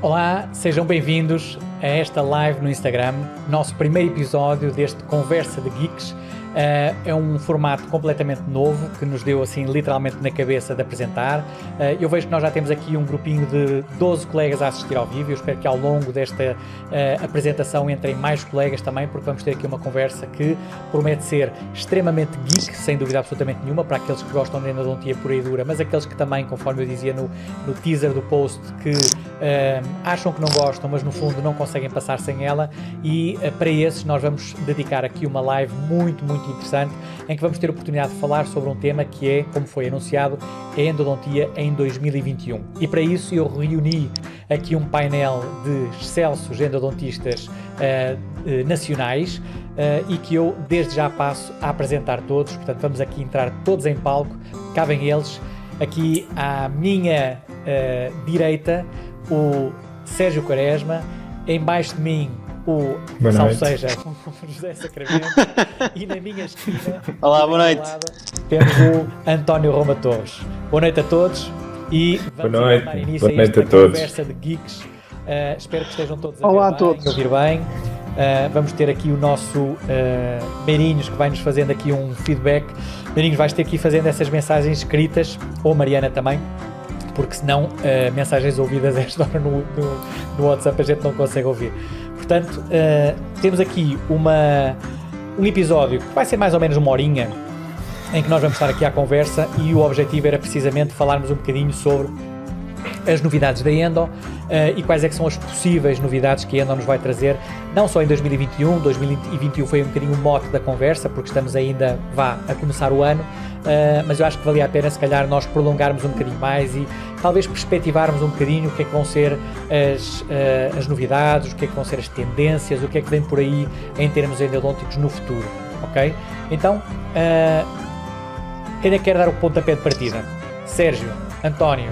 Olá, sejam bem-vindos a esta live no Instagram, nosso primeiro episódio deste Conversa de Geeks. Uh, é um formato completamente novo que nos deu assim literalmente na cabeça de apresentar. Uh, eu vejo que nós já temos aqui um grupinho de 12 colegas a assistir ao vivo. Eu espero que ao longo desta uh, apresentação entrem mais colegas também, porque vamos ter aqui uma conversa que promete ser extremamente geek, sem dúvida absolutamente nenhuma, para aqueles que gostam de endodontia pura e dura, mas aqueles que também, conforme eu dizia no, no teaser do post, que acham que não gostam, mas no fundo não conseguem passar sem ela. E para esses nós vamos dedicar aqui uma live muito, muito muito interessante em que vamos ter a oportunidade de falar sobre um tema que é, como foi anunciado, a endodontia em 2021. E para isso eu reuni aqui um painel de excelsos endodontistas uh, uh, nacionais uh, e que eu desde já passo a apresentar todos. Portanto, vamos aqui entrar todos em palco, cabem eles. Aqui à minha direita, o Sérgio Quaresma, embaixo de mim o boa salve seja o José Sacramento e na minha esquina Olá, boa noite. Lado, temos o António Roma Torres. Boa noite a todos e vamos boa noite. dar início boa a esta conversa de geeks. Uh, espero que estejam todos a Olá a todos. ouvir bem. Uh, vamos ter aqui o nosso uh, Meirinhos que vai nos fazendo aqui um feedback. Meirinhos, vais ter aqui fazendo essas mensagens escritas, ou Mariana também, porque senão uh, mensagens ouvidas esta hora no, no, no WhatsApp a gente não consegue ouvir. Portanto, uh, temos aqui uma, um episódio que vai ser mais ou menos uma horinha em que nós vamos estar aqui à conversa e o objetivo era precisamente falarmos um bocadinho sobre as novidades da Endo uh, e quais é que são as possíveis novidades que a Endo nos vai trazer, não só em 2021, 2021 foi um bocadinho o mote da conversa, porque estamos ainda, vá, a começar o ano, uh, mas eu acho que valia a pena se calhar nós prolongarmos um bocadinho mais e talvez perspectivarmos um bocadinho o que é que vão ser as, uh, as novidades, o que é que vão ser as tendências, o que é que vem por aí em termos endodônticos no futuro, ok? Então, quem é que quer dar o pontapé de partida? Sérgio, António,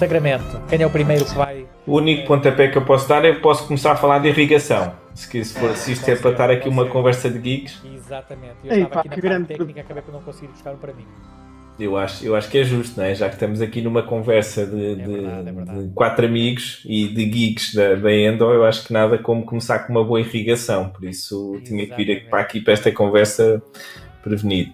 Sacramento, quem é o primeiro que vai. O único pontapé que eu posso dar é que posso começar a falar de irrigação. Se, se, for, se isto é para estar aqui uma conversa de geeks. Exatamente. Eu Ei, estava pá, aqui na grande técnica, acabei por não conseguir buscar um para mim. Eu acho, eu acho que é justo, não é? já que estamos aqui numa conversa de, é de, verdade, é verdade. de quatro amigos e de geeks da, da, Endo, eu acho que nada como começar com uma boa irrigação. Por isso Exatamente. tinha que vir para aqui para esta conversa prevenido.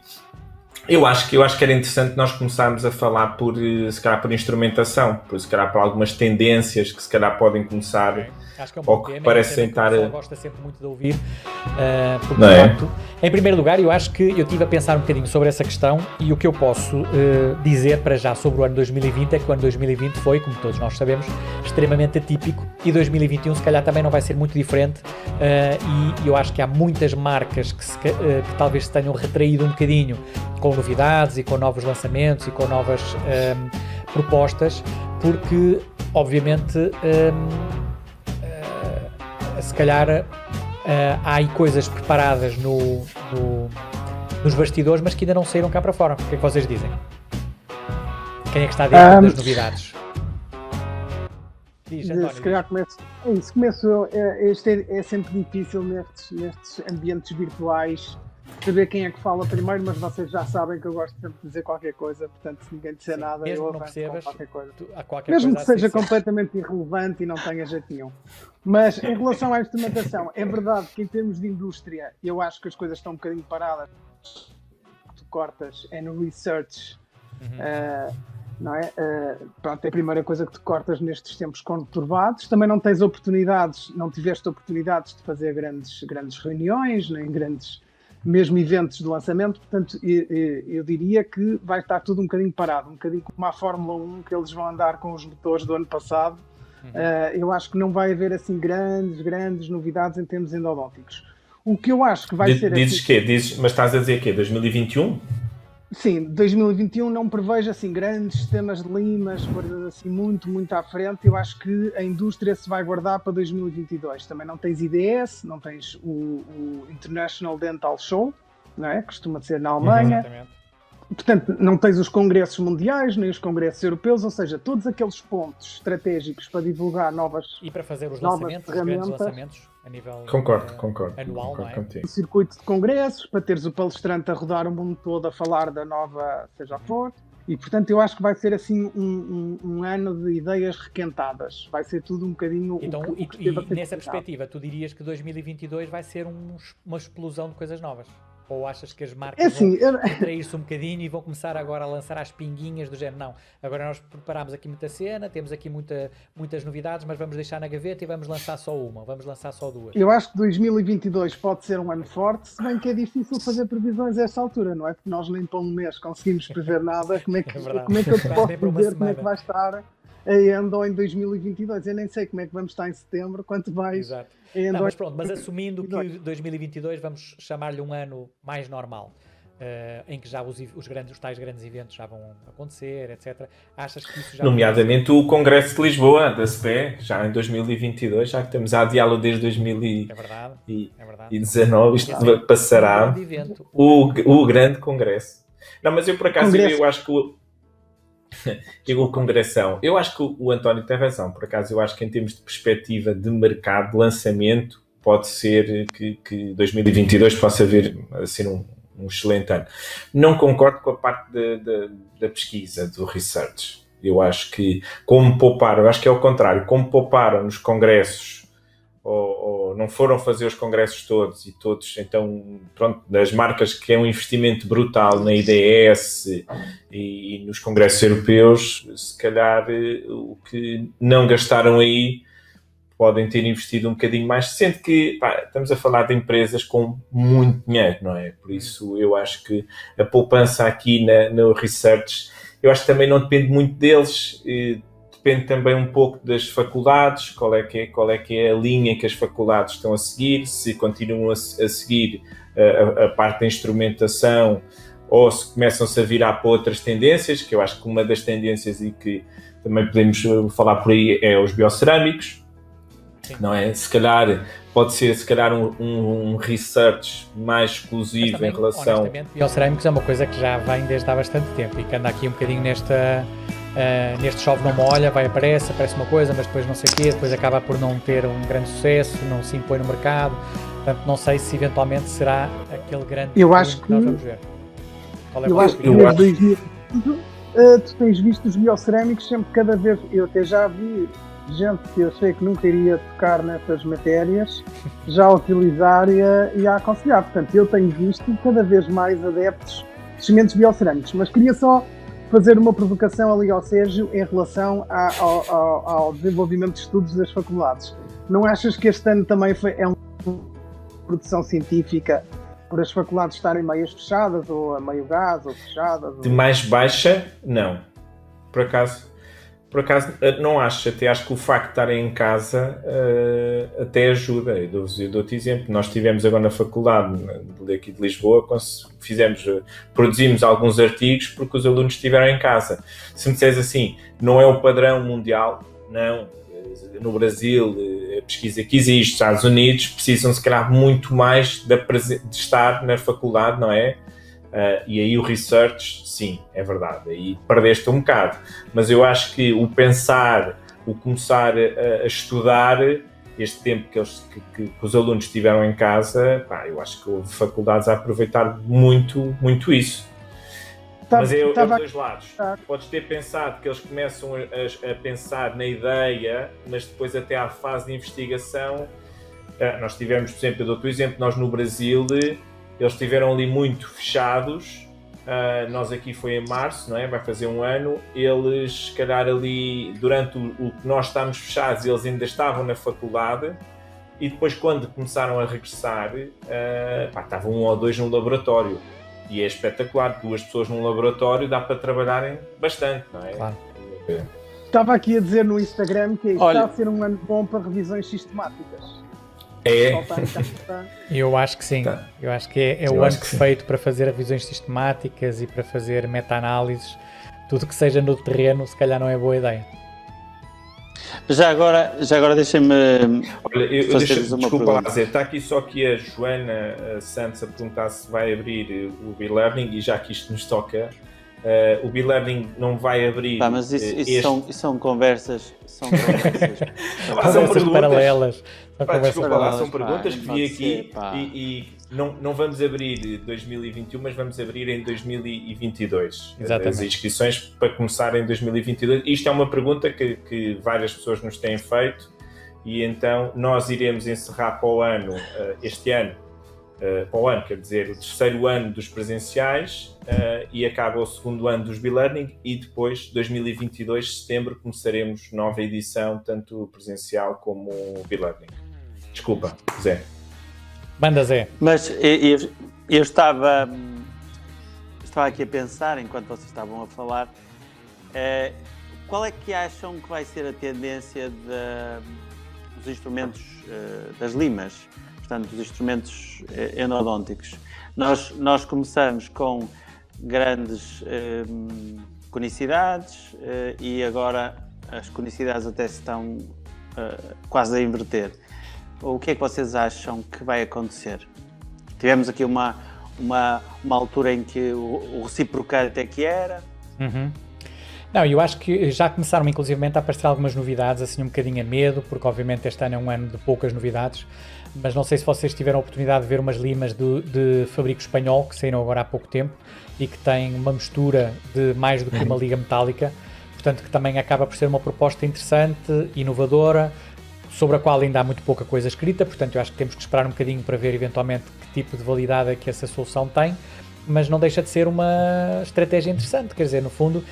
Eu acho que eu acho que era interessante nós começarmos a falar por eh, se calhar por instrumentação, por se calhar por algumas tendências que se calhar podem começar. Acho que é um que tema, parecem é estar. A... gosta sempre muito de ouvir. Uh, porque, Não é? facto, em primeiro lugar, eu acho que eu estive a pensar um bocadinho sobre essa questão e o que eu posso uh, dizer para já sobre o ano 2020 é que o ano 2020 foi, como todos nós sabemos, extremamente atípico e 2021 se calhar também não vai ser muito diferente. Uh, e eu acho que há muitas marcas que, se, que talvez se tenham retraído um bocadinho com novidades e com novos lançamentos e com novas um, propostas, porque obviamente. Um, se calhar uh, há aí coisas preparadas no, no, nos bastidores, mas que ainda não saíram cá para fora. O que é que vocês dizem? Quem é que está dentro um, das novidades? Diz, António, se calhar começo. Isso, começo. É, este é, é sempre difícil nestes, nestes ambientes virtuais saber quem é que fala primeiro, mas vocês já sabem que eu gosto sempre de dizer qualquer coisa, portanto, se ninguém disser Sim, nada, eu avanço com qualquer coisa. Tu, qualquer mesmo coisa que seja completamente irrelevante e não tenha jeito nenhum. Mas em relação à instrumentação, é verdade que em termos de indústria, eu acho que as coisas estão um bocadinho paradas. Tu cortas é no research. Uhum. Uh, não é? Uh, pronto, é a primeira coisa que tu cortas nestes tempos conturbados. Também não tens oportunidades, não tiveste oportunidades de fazer grandes, grandes reuniões, nem grandes mesmo eventos de lançamento, portanto, eu, diria que vai estar tudo um bocadinho parado, um bocadinho como a Fórmula 1, que eles vão andar com os motores do ano passado. Uhum. Uh, eu acho que não vai haver assim grandes, grandes novidades em termos endodônticos. O que eu acho que vai Diz, ser. Dizes assim, quê? Dizes, mas estás a dizer quê? 2021? Sim, 2021 não prevejo assim grandes sistemas de limas, coisas assim muito, muito à frente. Eu acho que a indústria se vai guardar para 2022. Também não tens IDS, não tens o, o International Dental Show, não é? Costuma ser na Alemanha. Exatamente. Portanto, não tens os congressos mundiais, nem os congressos europeus, ou seja, todos aqueles pontos estratégicos para divulgar novas E para fazer os lançamentos, os grandes lançamentos a nível concordo, uh, concordo, anual, concordo é? contigo. O circuito de congressos, para teres o palestrante a rodar o mundo todo a falar da nova, seja for. E portanto eu acho que vai ser assim um, um, um ano de ideias requentadas. Vai ser tudo um bocadinho. Então, o que, o que e, e nessa perspectiva, tu dirias que 2022 vai ser um, uma explosão de coisas novas? Ou achas que as marcas é assim, vão eu... trair-se um bocadinho e vão começar agora a lançar as pinguinhas do género? Não, agora nós preparámos aqui muita cena, temos aqui muita, muitas novidades, mas vamos deixar na gaveta e vamos lançar só uma, vamos lançar só duas. Eu acho que 2022 pode ser um ano forte, se bem que é difícil fazer previsões a essa altura, não é? Porque nós nem para um mês conseguimos prever nada, como é que, é como é que eu te posso dizer como é que vai estar a Endo em 2022? Eu nem sei como é que vamos estar em setembro, quanto mais... Exato não, mas pronto, mas assumindo que 2022 vamos chamar-lhe um ano mais normal, uh, em que já os, os, grandes, os tais grandes eventos já vão acontecer, etc. Achas que isso já. Nomeadamente o Congresso de Lisboa, da SPE, já em 2022, já que estamos a adiá-lo desde 2019, é verdade, é verdade. isto passará. O, o grande Congresso. Não, mas eu por acaso Congresso. eu acho que o Digo congressão. Eu acho que o António tem razão. Por acaso, eu acho que em termos de perspectiva de mercado, de lançamento, pode ser que, que 2022 possa vir a ser um, um excelente ano. Não concordo com a parte de, de, da pesquisa, do research. Eu acho que, como pouparam, eu acho que é o contrário, como pouparam nos congressos ou, ou, não foram fazer os congressos todos e todos, então, pronto, das marcas que é um investimento brutal na IDS e, e nos congressos europeus, se calhar eh, o que não gastaram aí podem ter investido um bocadinho mais, sendo que pá, estamos a falar de empresas com muito dinheiro, não é? Por isso eu acho que a poupança aqui na, no research, eu acho que também não depende muito deles. Eh, depende também um pouco das faculdades, qual é que é, qual é, que é a linha que as faculdades estão a seguir, se continuam a, a seguir a, a, parte da instrumentação ou se começam-se a virar para outras tendências, que eu acho que uma das tendências e que também podemos falar por aí é os biocerâmicos, Sim. não é? Se calhar pode ser se calhar um, um, um research mais exclusivo também, em relação... Biocerâmicos é uma coisa que já vem desde há bastante tempo e que anda aqui um bocadinho nesta Uh, neste chove não molha, vai aparece, aparece uma coisa, mas depois não sei o quê, depois acaba por não ter um grande sucesso, não se impõe no mercado. Portanto, não sei se eventualmente será aquele grande eu acho que, nós vamos ver. Qual é eu acho que desde 2000 uh, tu tens visto os biocerâmicos sempre cada vez. Eu até já vi gente que eu sei que nunca iria tocar nessas matérias já a utilizar e a, e a aconselhar. Portanto, eu tenho visto cada vez mais adeptos de sementes biocerâmicos, mas queria só fazer uma provocação ali ao Sérgio em relação a, ao, ao, ao, desenvolvimento de estudos das faculdades. Não achas que este ano também foi, é uma produção científica por as faculdades estarem meias fechadas, ou a meio gás, ou fechadas? De mais baixa, não. Por acaso, por acaso, eh, não acho, até acho que o facto de estarem em casa uh, até ajuda. Eu dou-te dou exemplo. Nós tivemos agora na faculdade aqui de Lisboa, fizemos, eh, produzimos alguns artigos porque os alunos estiveram em casa. Se me disseres assim, não é o padrão mundial, não. No Brasil, a pesquisa que existe, Estados Unidos, precisam se calhar muito mais de, de estar na faculdade, não é? Uh, e aí o research, sim, é verdade, aí perdeste um bocado. Mas eu acho que o pensar, o começar a, a estudar, este tempo que, eles, que, que, que, os alunos tiveram em casa, pá, eu acho que houve faculdades a aproveitar muito, muito isso. Tá, Mas é, é tá, dois lados. Tá. Podes ter pensado que eles começam a, a, pensar na ideia, mas depois até à fase de investigação, uh, nós tivemos, por exemplo, eu dou-te o exemplo, nós no Brasil eles estiveram ali muito fechados. Uh, nós aqui foi em março, não é? Vai fazer um ano. Eles, se calhar, ali durante o, o que nós estávamos fechados, eles ainda estavam na faculdade. E depois, quando começaram a regressar, uh, pá, estavam um ou dois no laboratório. E é espetacular, duas pessoas num laboratório dá para trabalharem bastante, não é? Claro. Estava aqui a dizer no Instagram que Olha, está a ser um ano bom para revisões sistemáticas. É. Eu acho que sim. Tá. Eu acho que é, é o ano perfeito para fazer revisões sistemáticas e para fazer meta-análises. Tudo que seja no terreno, se calhar não é boa ideia. Já agora, já agora deixem-me. Olha, eu, fazer deixa, uma desculpa pergunta. lá, está aqui só que a Joana Santos a perguntar se vai abrir o e-learning e já que isto nos toca, Uh, o B-Learning não vai abrir. Pá, mas isso, isso, este... são, isso, são, conversas. São conversas, são conversas paralelas. São pá, desculpa lá, são perguntas pá, que vi aqui e, e, não, não vamos abrir 2021, mas vamos abrir em 2022 Exatamente. as inscrições para começar em 2022. Isto é uma pergunta que, que várias pessoas nos têm feito e então nós iremos encerrar para o ano, uh, este ano, uh, para o ano, quer dizer, o terceiro ano dos presenciais uh, e acaba o segundo ano dos B-Learning e depois, 2022, setembro, começaremos nova edição, tanto presencial como B-Learning. Desculpa, Zé. Banda Zé. Mas eu, eu, estava, estava aqui a pensar, enquanto vocês estavam a falar, eh, qual é que acham que vai ser a tendência de, dos instrumentos eh, das limas, portanto, dos instrumentos eh, endodônticos? Nós, nós começamos com grandes eh, conicidades eh, e agora as conicidades até estão eh, quase a inverter o que é que vocês acham que vai acontecer? Tivemos aqui uma, uma, uma altura em que o, o reciprocante é que era. Uhum. Não, eu acho que já começaram inclusivamente a aparecer algumas novidades, assim um bocadinho a medo, porque obviamente este ano é um ano de poucas novidades, mas não sei se vocês tiveram a oportunidade de ver umas limas de, de fabrico espanhol, que saíram agora há pouco tempo, e que têm uma mistura de mais do que uma liga metálica, portanto que também acaba por ser uma proposta interessante, inovadora, sobre a qual ainda há muito pouca coisa escrita, portanto eu acho que temos que esperar um bocadinho para ver eventualmente que tipo de validade é que essa solução tem, mas não deixa de ser uma estratégia interessante, quer dizer, no fundo uh,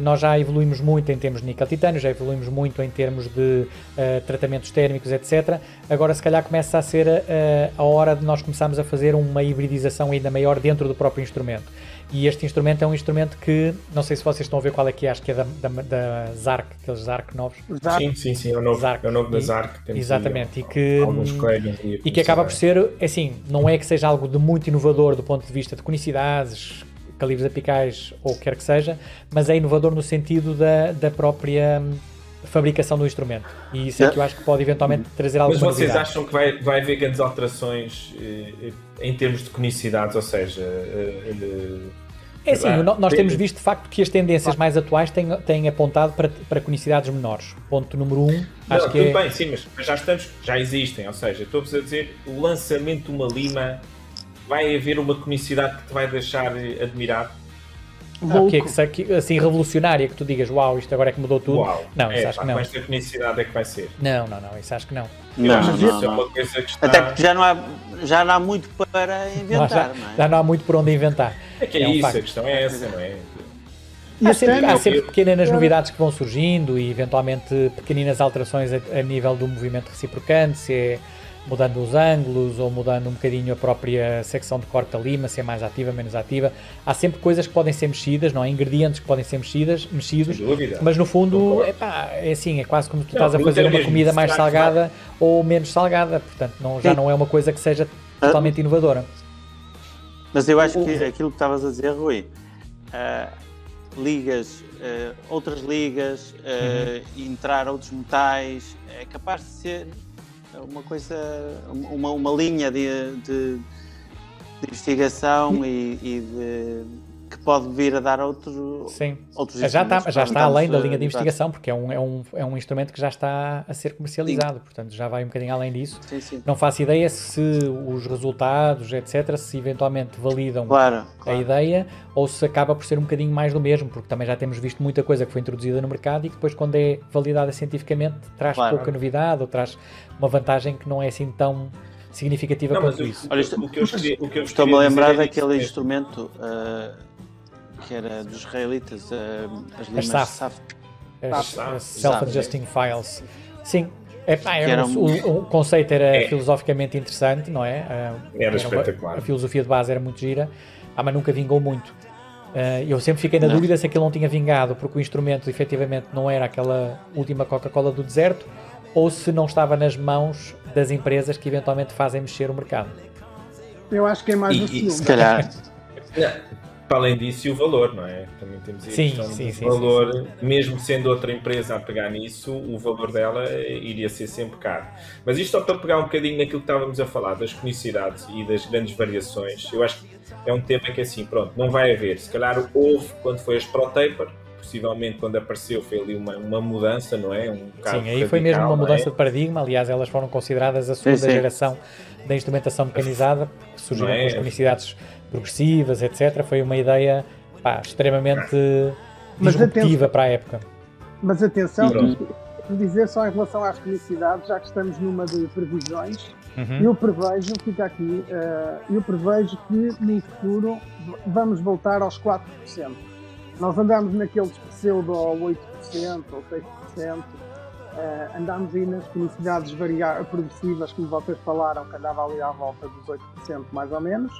nós já evoluímos muito em termos de níquel-titânio, já evoluímos muito em termos de uh, tratamentos térmicos, etc. Agora se calhar começa a ser uh, a hora de nós começarmos a fazer uma hibridização ainda maior dentro do próprio instrumento. E este instrumento é um instrumento que, não sei se vocês estão a ver qual é que é, acho que é da, da, da Zark, aqueles Zark novos. Zark. Sim, sim, sim, é o novo, Zark. É o novo da Zark. E, exatamente, e que, e que acaba por ser, assim, não é que seja algo de muito inovador do ponto de vista de conicidades, calibres apicais ou quer que seja, mas é inovador no sentido da, da própria fabricação do instrumento. E isso é que eu acho que pode eventualmente trazer alguma Mas vocês novidade. acham que vai, vai haver grandes alterações eh, em termos de conicidades, ou seja, eh, eh é assim, nós temos visto de facto que as tendências mais atuais têm, têm apontado para, para conicidades menores. Ponto número um, não, acho que tudo é... bem, sim, mas já estamos, já existem, ou seja, estou-vos a dizer, o lançamento de uma lima vai haver uma conicidade que te vai deixar admirado? Ah, que é que, assim revolucionária que tu digas, uau, isto agora é que mudou tudo. Uau, não, é, isso acho que não. Com esta conicidade é que vai ser. Não, não, não, isso acho que não. Não, não, não, é uma coisa que está... Até porque já não há, já não há muito para inventar, já, não é? Já não há muito por onde inventar. É que é, é um isso, facto. a questão é essa, não é? Há sempre, há sempre pequenas novidades que vão surgindo e eventualmente pequeninas alterações a, a nível do movimento reciprocante, se é mudando os ângulos ou mudando um bocadinho a própria secção de corte da lima, se é mais ativa, menos ativa. Há sempre coisas que podem ser mexidas, não há ingredientes que podem ser mexidas, mexidos, mas no fundo epá, é assim, é quase como tu não, estás a fazer uma comida mais salgada ou menos salgada, portanto não, já não é uma coisa que seja totalmente inovadora. Mas eu acho que aquilo que estavas a dizer, Rui, uh, ligas, uh, outras ligas, uh, uhum. entrar outros metais, é capaz de ser uma coisa, uma, uma linha de, de, de investigação e, e de que pode vir a dar outro, Sim. outros já está, já está além da linha de investigação, porque é um, é, um, é um instrumento que já está a ser comercializado, sim. portanto já vai um bocadinho além disso. Sim, sim. Não faço ideia se os resultados, etc., se eventualmente validam claro, claro. a ideia ou se acaba por ser um bocadinho mais do mesmo, porque também já temos visto muita coisa que foi introduzida no mercado e que depois, quando é validada cientificamente, traz claro. pouca novidade ou traz uma vantagem que não é assim tão significativa não, quanto isso. Olha, isto, o que eu, estou-me a lembrar é daquele é instrumento. Uh, que era dos israelitas, uh, as limas SAF. As, Self-Adjusting Files. Sim, é, pá, era um, o, o, conceito era é. filosoficamente interessante, não é? Uh, era, era espetacular. a filosofia de base era muito gira, ah, mas nunca vingou muito. Uh, eu sempre fiquei na não. dúvida se aquilo não tinha vingado porque o instrumento efetivamente não era aquela última Coca-Cola do deserto ou se não estava nas mãos das empresas que eventualmente fazem mexer o mercado. Eu acho que é mais e, o segundo. Se calhar. para além disso, e o valor, não é? Também temos a sim, questão sim, do sim, valor, sim, sim. mesmo sendo outra empresa a pegar nisso, o valor dela iria ser sempre caro. Mas isto só para pegar um bocadinho naquilo que estávamos a falar, das conicidades e das grandes variações, eu acho que é um tema que assim, pronto, não vai haver. Se calhar houve quando foi as Pro Taper, possivelmente quando apareceu foi ali uma, uma mudança, não é? Um sim, aí radical, foi mesmo uma é? mudança é? de paradigma. Aliás, elas foram consideradas a segunda sim, sim. geração da instrumentação mecanizada, surgiram é? com as unicidades progressivas, etc. Foi uma ideia pá, extremamente Mas disruptiva para a época. Mas atenção, dizer só em relação às felicidades, já que estamos numa de previsões, uhum. eu prevejo, fica aqui, uh, eu prevejo que no futuro vamos voltar aos 4%. Nós andamos naqueles pseudo 8% ou 6%, uh, andamos aí nas felicidades progressivas, como vocês falaram, que andava ali à volta dos 8% mais ou menos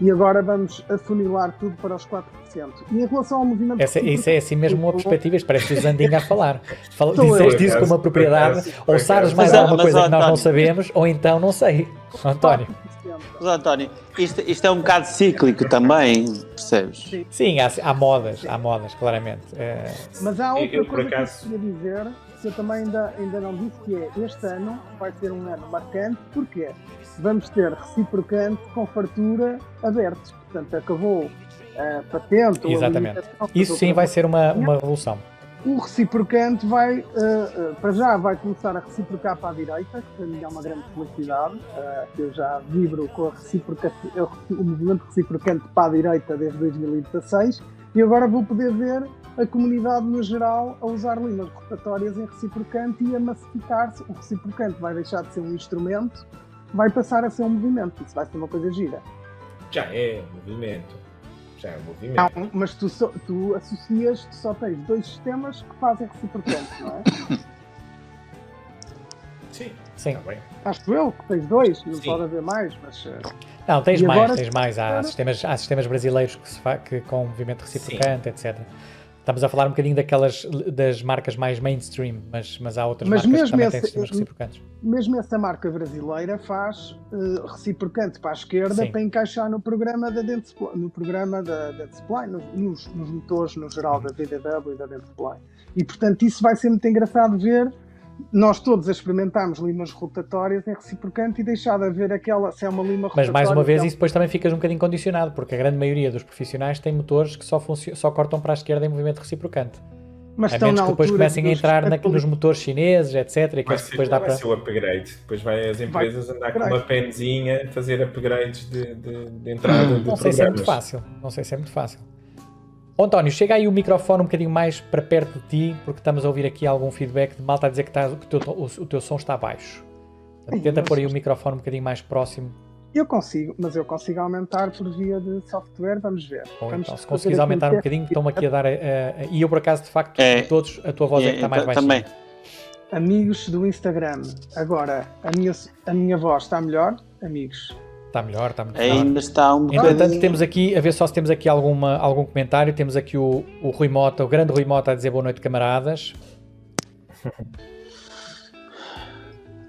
e agora vamos afunilar tudo para os 4%. E em relação ao movimento. Essa, isso é assim mesmo uma perspectiva, parece o Zandinho a falar. Fala, dizeste isso com uma propriedade, ou sabes mais alguma coisa que nós não sabemos, ou então não sei. António. Mas, António, isto, isto, é um bocado cíclico também, percebes? Sim, Sim há, há, modas, há modas, claramente. É... Mas há outra eu, coisa acaso... que eu queria dizer, que eu também ainda, ainda não disse, que é este ano vai ser um ano marcante, porquê? Vamos ter reciprocante com fartura abertos. Portanto, acabou a patente. Exatamente. Isso sim vai ser uma, uma revolução. O reciprocante vai, uh, uh, para já, vai começar a reciprocar para a direita, que para mim é uma grande felicidade. Uh, eu já vibro com a o movimento reciprocante para a direita desde 2016 e agora vou poder ver a comunidade no geral a usar limas rotatórias em reciprocante e a massificar-se. O reciprocante vai deixar de ser um instrumento vai passar a ser um movimento. Isso vai ser uma coisa gira. Já é um movimento. Já é um movimento. Não, mas tu, so, tu associas, tu só tens dois sistemas que fazem reciprocante, não é? Sim. Sim. Tá bem. Acho eu que tens dois, não Sim. pode haver mais, mas. Eh, não, tens mais, agora... tens mais. Há sistemas, há sistemas brasileiros que se fa... que, com movimento reciprocante, Sim. etc. Estamos a falar um bocadinho daquelas das marcas mais mainstream, mas, mas há outras mas marcas que também esse, têm sistemas reciprocantes. Mesmo essa marca brasileira faz uh, reciprocante para a esquerda Sim. para encaixar no programa da Dentsply, no programa da Dentsply, nos, nos, motores no geral da VDW e da Dentsply. E portanto isso vai ser muito engraçado ver nós todos a experimentarmos limas rotatórias em reciprocante e deixar de haver aquela, se é uma lima rotatória... Mas mais uma vez, é... isso depois também ficas um bocadinho condicionado, porque a grande maioria dos profissionais tem motores que só, só cortam para a esquerda em movimento reciprocante. Mas a menos que depois comecem a entrar na, nos motores chineses, etc. E que ser, depois dá vai para... ser o upgrade. Depois vai as empresas vai, andar com uma penzinha fazer upgrades de, de, de entrada hum, de Não sei se é muito fácil. Não sei se é muito fácil. António, chega aí o microfone um bocadinho mais para perto de ti, porque estamos a ouvir aqui algum feedback de malta a dizer que, está, que o, teu, o, o, teu, som está baixo. Portanto, tenta pôr aí o microfone um bocadinho mais próximo. Eu consigo, mas eu consigo aumentar por via de software, vamos ver. Bom, vamos então, se conseguires aumentar um bocadinho, estão aqui a dar. e eu, por acaso, de facto, é, todos, a tua voz é, é que está mais baixa. Também. Amigos do Instagram, agora a minha, a minha voz está melhor? Amigos, Está melhor, está melhor. Ainda está um bocadinho. Entretanto, temos aqui, a ver só se temos aqui alguma, algum comentário. Temos aqui o, o Rui Mota, o grande Rui Mota, a dizer boa noite, camaradas.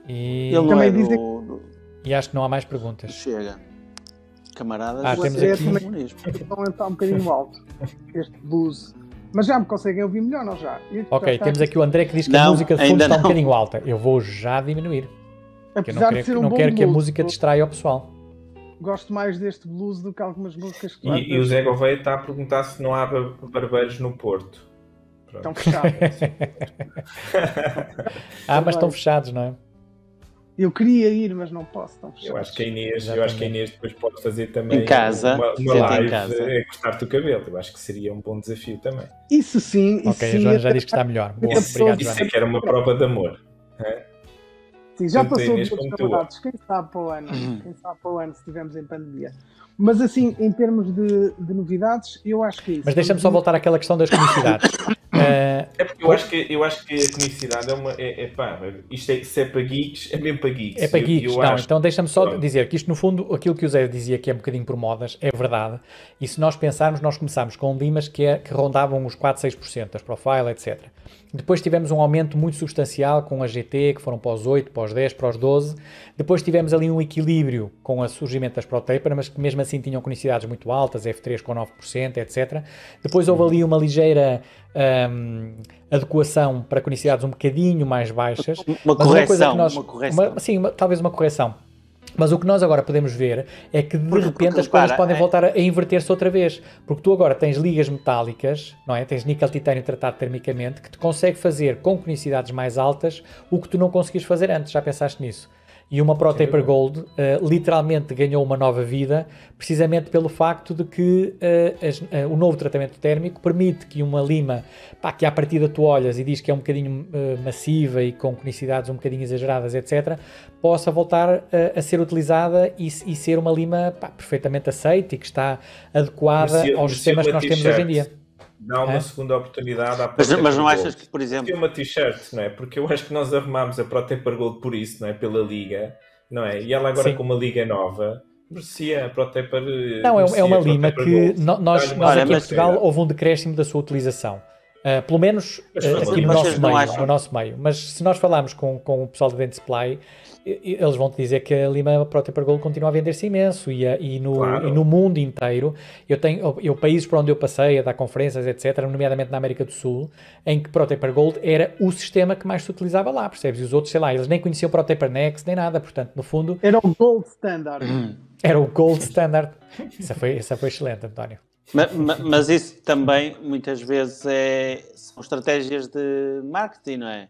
E, Ele também é diz do... e acho que não há mais perguntas. Chega. Camaradas, ah, temos aqui. Então está um bocadinho alto. Este blues. Mas já me conseguem ouvir melhor, não já? ok, temos aqui o André que diz que não, a música de fundo está não. um bocadinho alta. Eu vou já diminuir. Apesar eu não quero, um não quero que a música distraia o pessoal gosto mais deste blues do que algumas músicas que E, e o Zé Gouveia está a perguntar se não há barbeiros no Porto. Estão fechados. ah, mas estão fechados, não é? Eu queria ir, mas não posso. Estão fechados. Eu acho que a Inês, eu acho que a Inês depois pode fazer também em casa, uma, uma live a cortar-te o cabelo. Eu acho que seria um bom desafio também. Isso sim. Isso ok, sim, a Joana já disse que está melhor. Boa, obrigado, Isso é que era uma prova de amor. É? Sim, já passou dos campeonatos. Quem sabe para o ano? Uhum. Quem sabe para o ano se estivermos em pandemia. Mas assim, em termos de, de novidades, eu acho que é isso. Mas deixa-me só voltar àquela questão das comicidades. uh, é porque eu acho, que, eu acho que a comicidade é uma. É, é pá, isto é, se é para geeks, é mesmo para geeks. É para geeks, eu, eu não. Acho... Então deixa-me só dizer que isto, no fundo, aquilo que o Zé dizia que é um bocadinho por modas, é verdade. E se nós pensarmos, nós começámos com limas que, é, que rondavam os 4, 6%, as profile, etc. Depois tivemos um aumento muito substancial com a GT, que foram para os 8, para os 10, para os 12. Depois tivemos ali um equilíbrio com o surgimento das ProTaper, mas que mesmo assim tinham conicidades muito altas, F3 com 9%, etc. Depois houve ali uma ligeira um, adequação para conicidades um bocadinho mais baixas. Uma correção. Uma, nós, uma correção. Uma, sim, uma, talvez uma correção. Mas o que nós agora podemos ver é que de porque, repente porque, as coisas para, podem é... voltar a, inverter-se outra vez. Porque tu agora tens ligas metálicas, não é? Tens níquel-titânio tratado termicamente, que te consegue fazer com conicidades mais altas o que tu não conseguias fazer antes. Já pensaste nisso? E uma Pro Taper Gold uh, literalmente ganhou uma nova vida, precisamente pelo facto de que uh, as, uh, o novo tratamento térmico permite que uma lima, pá, que à partida tu olhas e diz que é um bocadinho massiva e com conicidades um bocadinho exageradas, etc., possa voltar a ser utilizada e, e, ser uma lima pá, perfeitamente aceita e que está adequada aos sistemas que nós temos hoje em dia dá uma é? segunda oportunidade à Mas, mas não achas que, por exemplo. É uma t-shirt, não é? Porque eu acho que nós arrumámos a Protaper Gold por isso, não é? Pela liga, não é? E ela agora Sim. com uma liga nova. Merecia a Protaper. Não, é, é uma lima que nós, nós aqui em Portugal houve um decréscimo da sua utilização. Uh, pelo menos uh, aqui no nosso, meio, no nosso meio. Mas se nós falarmos com, com o pessoal da Dent Supply, eles vão te dizer que a Lima Proteper Gold continua a vender-se imenso e, a, e, no, claro. e, no, mundo inteiro. Eu tenho eu, países por onde eu passei a dar conferências, etc., nomeadamente na América do Sul, em que Proteper Gold era o sistema que mais se utilizava lá, percebes? E os outros, sei lá, eles nem conheciam Proteper Next nem nada, portanto, no fundo. Era o Gold Standard. Era o Gold Standard. essa, foi, essa foi excelente, António. Mas, mas, isso também muitas vezes é, são estratégias de marketing, não é?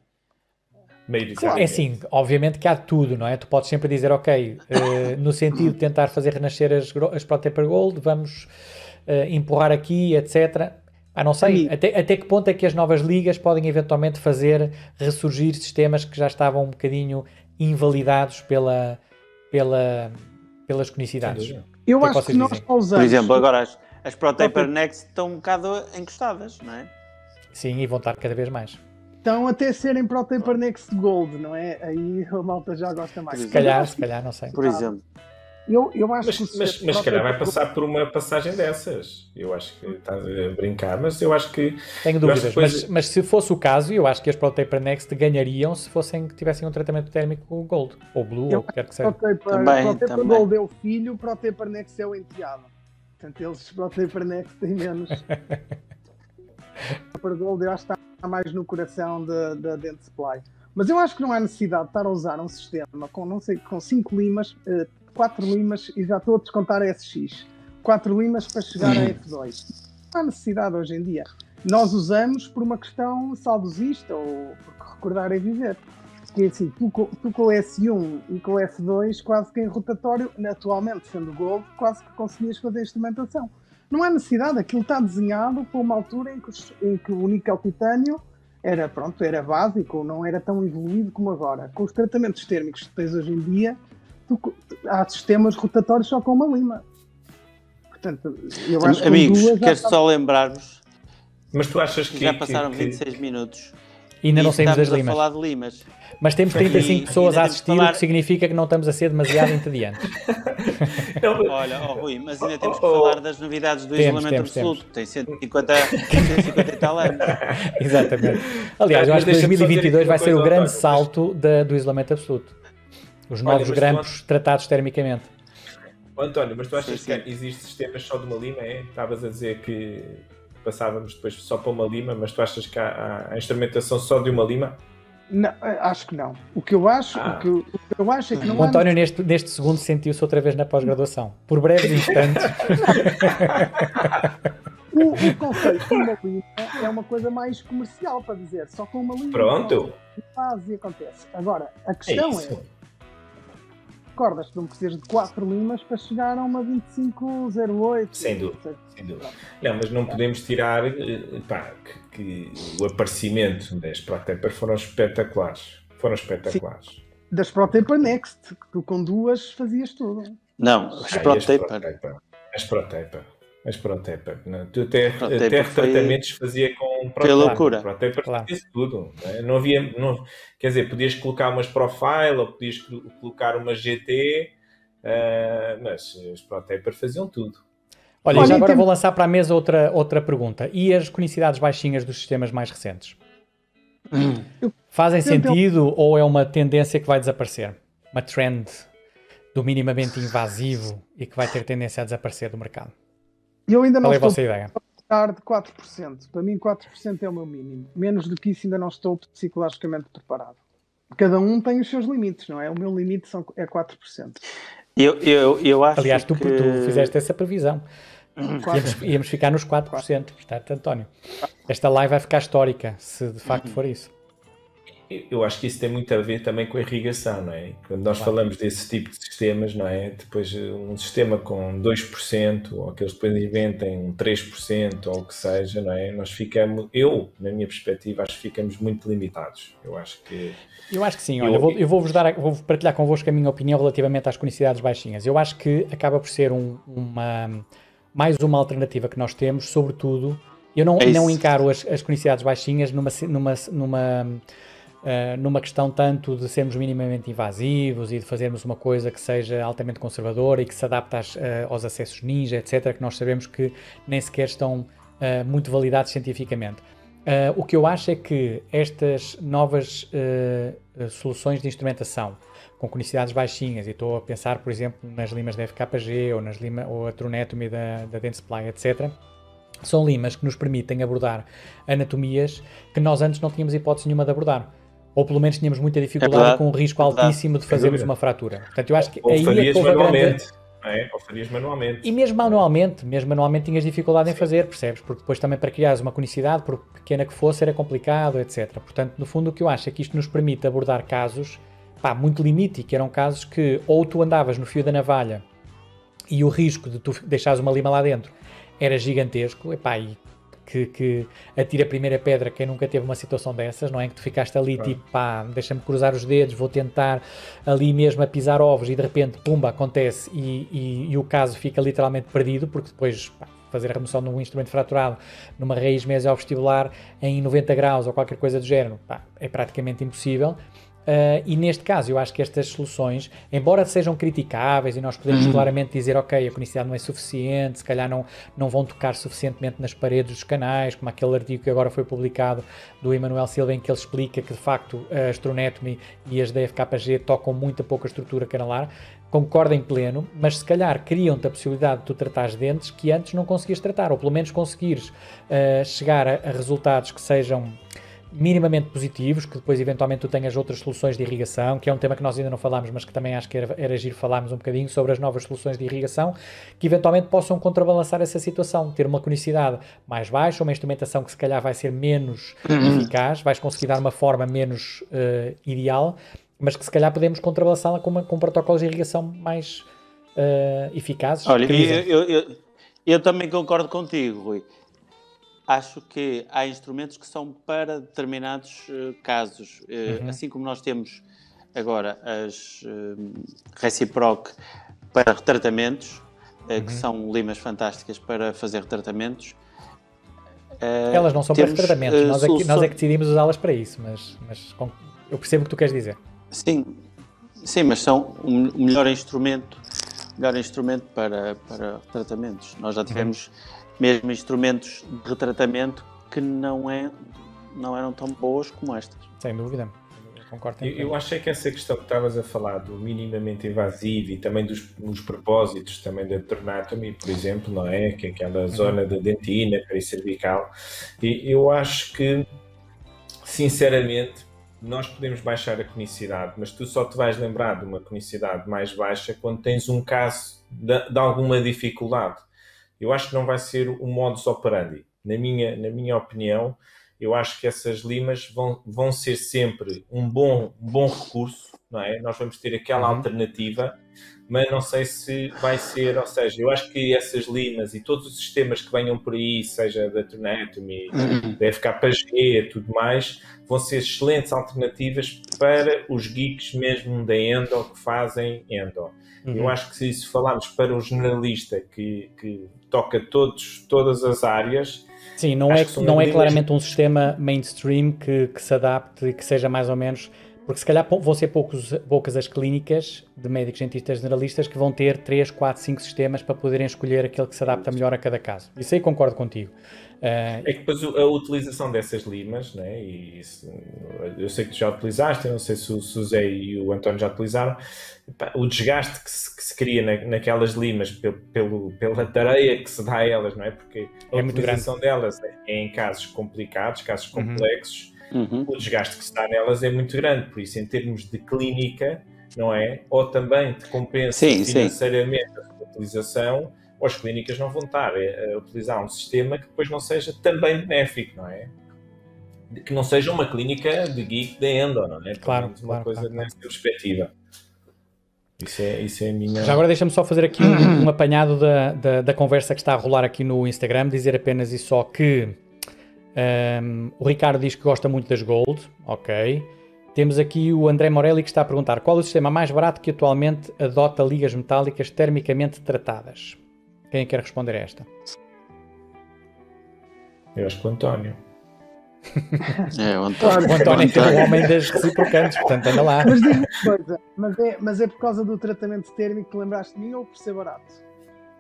Claro. É assim, obviamente que há tudo, não é? Tu podes sempre dizer, ok, uh, no sentido de tentar fazer renascer as, as ProTaper Gold, vamos uh, empurrar aqui, etc. Ah, não sei, até, até que ponto é que as novas ligas podem eventualmente fazer ressurgir sistemas que já estavam um bocadinho invalidados pela, pela, pelas conicidades? Eu que é acho que, que nós usamos... Por exemplo, agora as, as ProTaper Next estão um bocado encostadas, não é? Sim, e vão estar cada vez mais. Então, até serem para o Taper Next Gold, não é? Aí a malta já gosta mais. Se calhar, se calhar, não sei. Por exemplo. Eu, eu acho mas, que mas, mas se calhar vai passar por uma passagem dessas. Eu acho que estás a brincar, mas eu acho que. Tenho dúvidas, depois... mas, mas, se fosse o caso, eu acho que as Pro Taper Next ganhariam se fossem que tivessem um tratamento térmico Gold, ou Blue, eu ou o que quer que seja. Pro Taper, também. Gold é o filho, Pro Taper Next é o enteado. Portanto, eles Pro Taper Next têm menos. Pro Gold eu acho que está mais no coração da Dent Supply. Mas eu acho que não há necessidade de estar a usar um sistema com, não sei, com 5 limas, 4 uh, limas, e já estou a descontar a SX. 4 limas para chegar a F2. Não há necessidade hoje em dia. Nós usamos por uma questão saudosista ou porque recordar é viver. Que é assim, tu, tu com o S1 e com o F2, quase que em rotatório, atualmente sendo Gold, quase que conseguias fazer instrumentação. Não há necessidade, aquilo está desenhado para uma altura em que, em que o níquel titânio era, pronto, era básico, não era tão evoluído como agora. Com os tratamentos térmicos que tens hoje em dia, tu, há sistemas rotatórios só com uma lima. Portanto, eu acho que Amigos, quero só lembrar-vos. Mas tu achas que. Já passaram que, 26 que... minutos. E ainda não saímos das limas. A falar de limas. Mas temos 35 e, pessoas a assistir, falar... o que significa que não estamos a ser demasiado entediantes. Olha, oh, Rui, mas ainda temos que oh, falar das novidades do temos, isolamento temos, absoluto. Temos. Tem 150, 150 e tal anos. Exatamente. Aliás, eu acho que 2022 vai ser o grande salto da, do isolamento absoluto. Os novos grampos tratados termicamente. Oh, António, mas tu achas sim, sim. que existe sistemas só de uma lima? É? Estavas a dizer que passávamos depois só para uma lima, mas tu achas que há, há instrumentação só de uma lima? Não, acho que não. O que eu acho, ah. o, que eu, o, que eu, acho é que não O António, há... neste, neste segundo, sentiu-se outra vez na pós-graduação. Por breves instantes. o, o conceito de uma lima é uma coisa mais comercial para dizer, só com uma lima. Pronto. Faz e acontece. Agora, a questão é. É recordas, não precisas de 4 limas para chegar a uma 2508. Sem dúvida, sem dúvida. Não, mas não podemos tirar eh, pá, que, que, o aparecimento das ProTaper foram espetaculares. Foram espetaculares. Sim. Das ProTaper Next, que tu com duas fazias tudo. Não, as ProTaper. As ProTaper. As ProTaper. Tu até, até retratamentos foi... fazia com ProTaper. loucura. ProTaper claro. tudo. Não, não havia. Não, quer dizer, podias colocar umas Profile ou podias colocar uma GT, uh, mas as ProTaper faziam tudo. Olha, Olha já agora tem... vou lançar para a mesa outra, outra pergunta. E as conicidades baixinhas dos sistemas mais recentes? Hum. Fazem sentido ou é uma tendência que vai desaparecer? Uma trend do minimamente invasivo e que vai ter tendência a desaparecer do mercado? Eu ainda não Qual é estou a falar de 4%. Para mim, 4% é o meu mínimo. Menos do que isso, ainda não estou psicologicamente preparado. cada um tem os seus limites, não é? O meu limite são, é 4%. Eu, eu, eu acho Aliás, tu, que... tu fizeste essa previsão. Íamos, íamos, ficar nos 4%. Portanto, António, esta live vai ficar histórica, se de facto for isso. Eu acho que isso tem muito a ver também com a irrigação, não é? Quando nós claro. falamos desse tipo de sistemas, não é? Depois um sistema com 2%, ou aqueles que depois inventem 3%, ou o que seja, não é? Nós ficamos, eu, na minha perspectiva, acho que ficamos muito limitados. Eu acho que... Eu acho que sim, olha, eu, vou, eu vou-vos dar, vou partilhar convosco a minha opinião relativamente às conicidades baixinhas. Eu acho que acaba por ser um, uma, mais uma alternativa que nós temos, sobretudo, eu não, é não encaro as, as conicidades baixinhas numa, numa, numa Uh, numa questão tanto de sermos minimamente invasivos e de fazermos uma coisa que seja altamente conservadora e que se adapte às, uh, aos acessos ninja, etc., que nós sabemos que nem sequer estão uh, muito validados cientificamente. o que eu acho é que estas novas soluções de instrumentação com conicidades baixinhas, e estou a pensar, por exemplo, nas limas da FKG ou, nas lima, ou a Tronetomy da, da Dentsply, etc., são limas que nos permitem abordar anatomias que nós antes não tínhamos hipótese nenhuma de abordar ou pelo menos tínhamos muita dificuldade é com um risco altíssimo de fazermos uma fratura. Portanto, eu acho que ou aí farias é manualmente. É? Ou farias manualmente. E mesmo manualmente, mesmo manualmente tinhas dificuldade Sim. em fazer, percebes? Porque depois também para criares uma conicidade, por pequena que fosse, era complicado, etc. Portanto, no fundo, o que eu acho é que isto nos permite abordar casos pá, muito limite, que eram casos que ou tu andavas no fio da navalha e o risco de tu deixares uma lima lá dentro era gigantesco, epá, e que, que atira a primeira pedra quem nunca teve uma situação dessas, não é? Que tu ficaste ali tipo, pá, deixa-me cruzar os dedos, vou tentar ali mesmo a pisar ovos e de repente, pumba, acontece e, e, e o caso fica literalmente perdido, porque depois pá, fazer a remoção de um instrumento fraturado numa raiz mesovestibular em 90 graus ou qualquer coisa do género, pá, é praticamente impossível. Uh, e neste caso, eu acho que estas soluções, embora sejam criticáveis e nós podemos uhum. claramente dizer, ok, a conicidade não é suficiente, se calhar não, não vão tocar suficientemente nas paredes dos canais, como aquele artigo que agora foi publicado do Emanuel Silva, em que ele explica que de facto a Astronetomy e as DFKG tocam muito a pouca estrutura canalar. Concordo em pleno, mas se calhar criam-te a possibilidade de tu tratares dentes que antes não conseguias tratar, ou pelo menos conseguires uh, chegar a, a resultados que sejam minimamente positivos, que depois eventualmente tu tenhas outras soluções de irrigação, que é um tema que nós ainda não falámos, mas que também acho que era, era giro falarmos um bocadinho sobre as novas soluções de irrigação, que eventualmente possam contrabalançar essa situação, ter uma conicidade mais baixa, uma instrumentação que se calhar vai ser menos uhum. eficaz, vais conseguir dar uma forma menos uh, ideal, mas que se calhar podemos contrabalançá-la com, com protocolos de irrigação mais uh, eficazes. Olha, eu, eu, eu, eu também concordo contigo, Rui acho que há instrumentos que são para determinados uh, casos. Uh, uhum. Assim como nós temos agora as uh, Reciproc para retratamentos, uhum. que são limas fantásticas para fazer retratamentos. Elas não são temos, para retratamentos, nós, é que, nós é que decidimos usá-las para isso, mas, mas eu percebo o que tu queres dizer. Sim, sim mas são o um melhor instrumento, melhor instrumento para, para tratamentos. Nós já uhum. tivemos. Uhum mesmo instrumentos de retratamento que não, é, não eram tão boas como estas. Sem dúvida. Concordo eu, eu achei que essa questão que estavas a falar do minimamente invasivo e também dos, dos propósitos também da tornátomy, por exemplo, não é? Que é aquela uhum. zona da dentina, pericervical, e eu acho que, sinceramente, nós podemos baixar a conicidade, mas tu só te vais lembrar de uma conicidade mais baixa quando tens um caso de, de alguma dificuldade eu acho que não vai ser o modus operandi. Na minha, na minha opinião, eu acho que essas limas vão, vão ser sempre um bom, um bom recurso, não é? Nós vamos ter aquela uhum. alternativa, mas não sei se vai ser, ou seja, eu acho que essas limas e todos os sistemas que venham por aí, seja da Tronatomy, uhum. da FKG e tudo mais, vão ser excelentes alternativas para os geeks mesmo da Endo que fazem Endo. Uhum. Eu acho que se isso falarmos para o generalista que, que toca todos, todas as áreas. Sim, não é, não é claramente um sistema mainstream que, que se adapte e que seja mais ou menos porque se calhar vão ser poucos, poucas as clínicas de médicos dentistas generalistas que vão ter 3, 4, 5 sistemas para poderem escolher aquele que se adapta melhor a cada caso. Isso aí concordo contigo. Uh, é que depois a utilização dessas limas, né, e isso, eu sei que tu já utilizaste, eu não sei se o, José e o António já utilizaram, o desgaste que se, que se cria na, naquelas limas pelo, pelo, pela tareia que se dá a elas, não é? Porque a é utilização delas é em casos complicados, casos uhum. complexos. Uhum uhum. o desgaste que se dá nelas é muito grande. Por isso, em termos de clínica, não é? Ou também te compensa sim, financeiramente sim. a sua utilização, ou as clínicas não vão estar a, utilizar um sistema que depois não seja também benéfico, não é? Que não seja uma clínica de geek de endo, não é? Claro, uma claro, coisa claro, nessa perspectiva. Isso é, isso é a minha. Já agora deixa-me só fazer aqui um, um apanhado da, da, da, conversa que está a rolar aqui no Instagram, dizer apenas e só que um, o Ricardo diz que gosta muito das Gold, ok. Temos aqui o André Morelli que está a perguntar qual é o sistema mais barato que atualmente adota ligas metálicas termicamente tratadas? Quem é quer responder a esta? Eu acho que o António. É, o António. O António é o homem das reciprocantes, portanto anda lá. Mas diz-me uma coisa, mas é, mas é por causa do tratamento térmico que lembraste de mim ou por ser barato?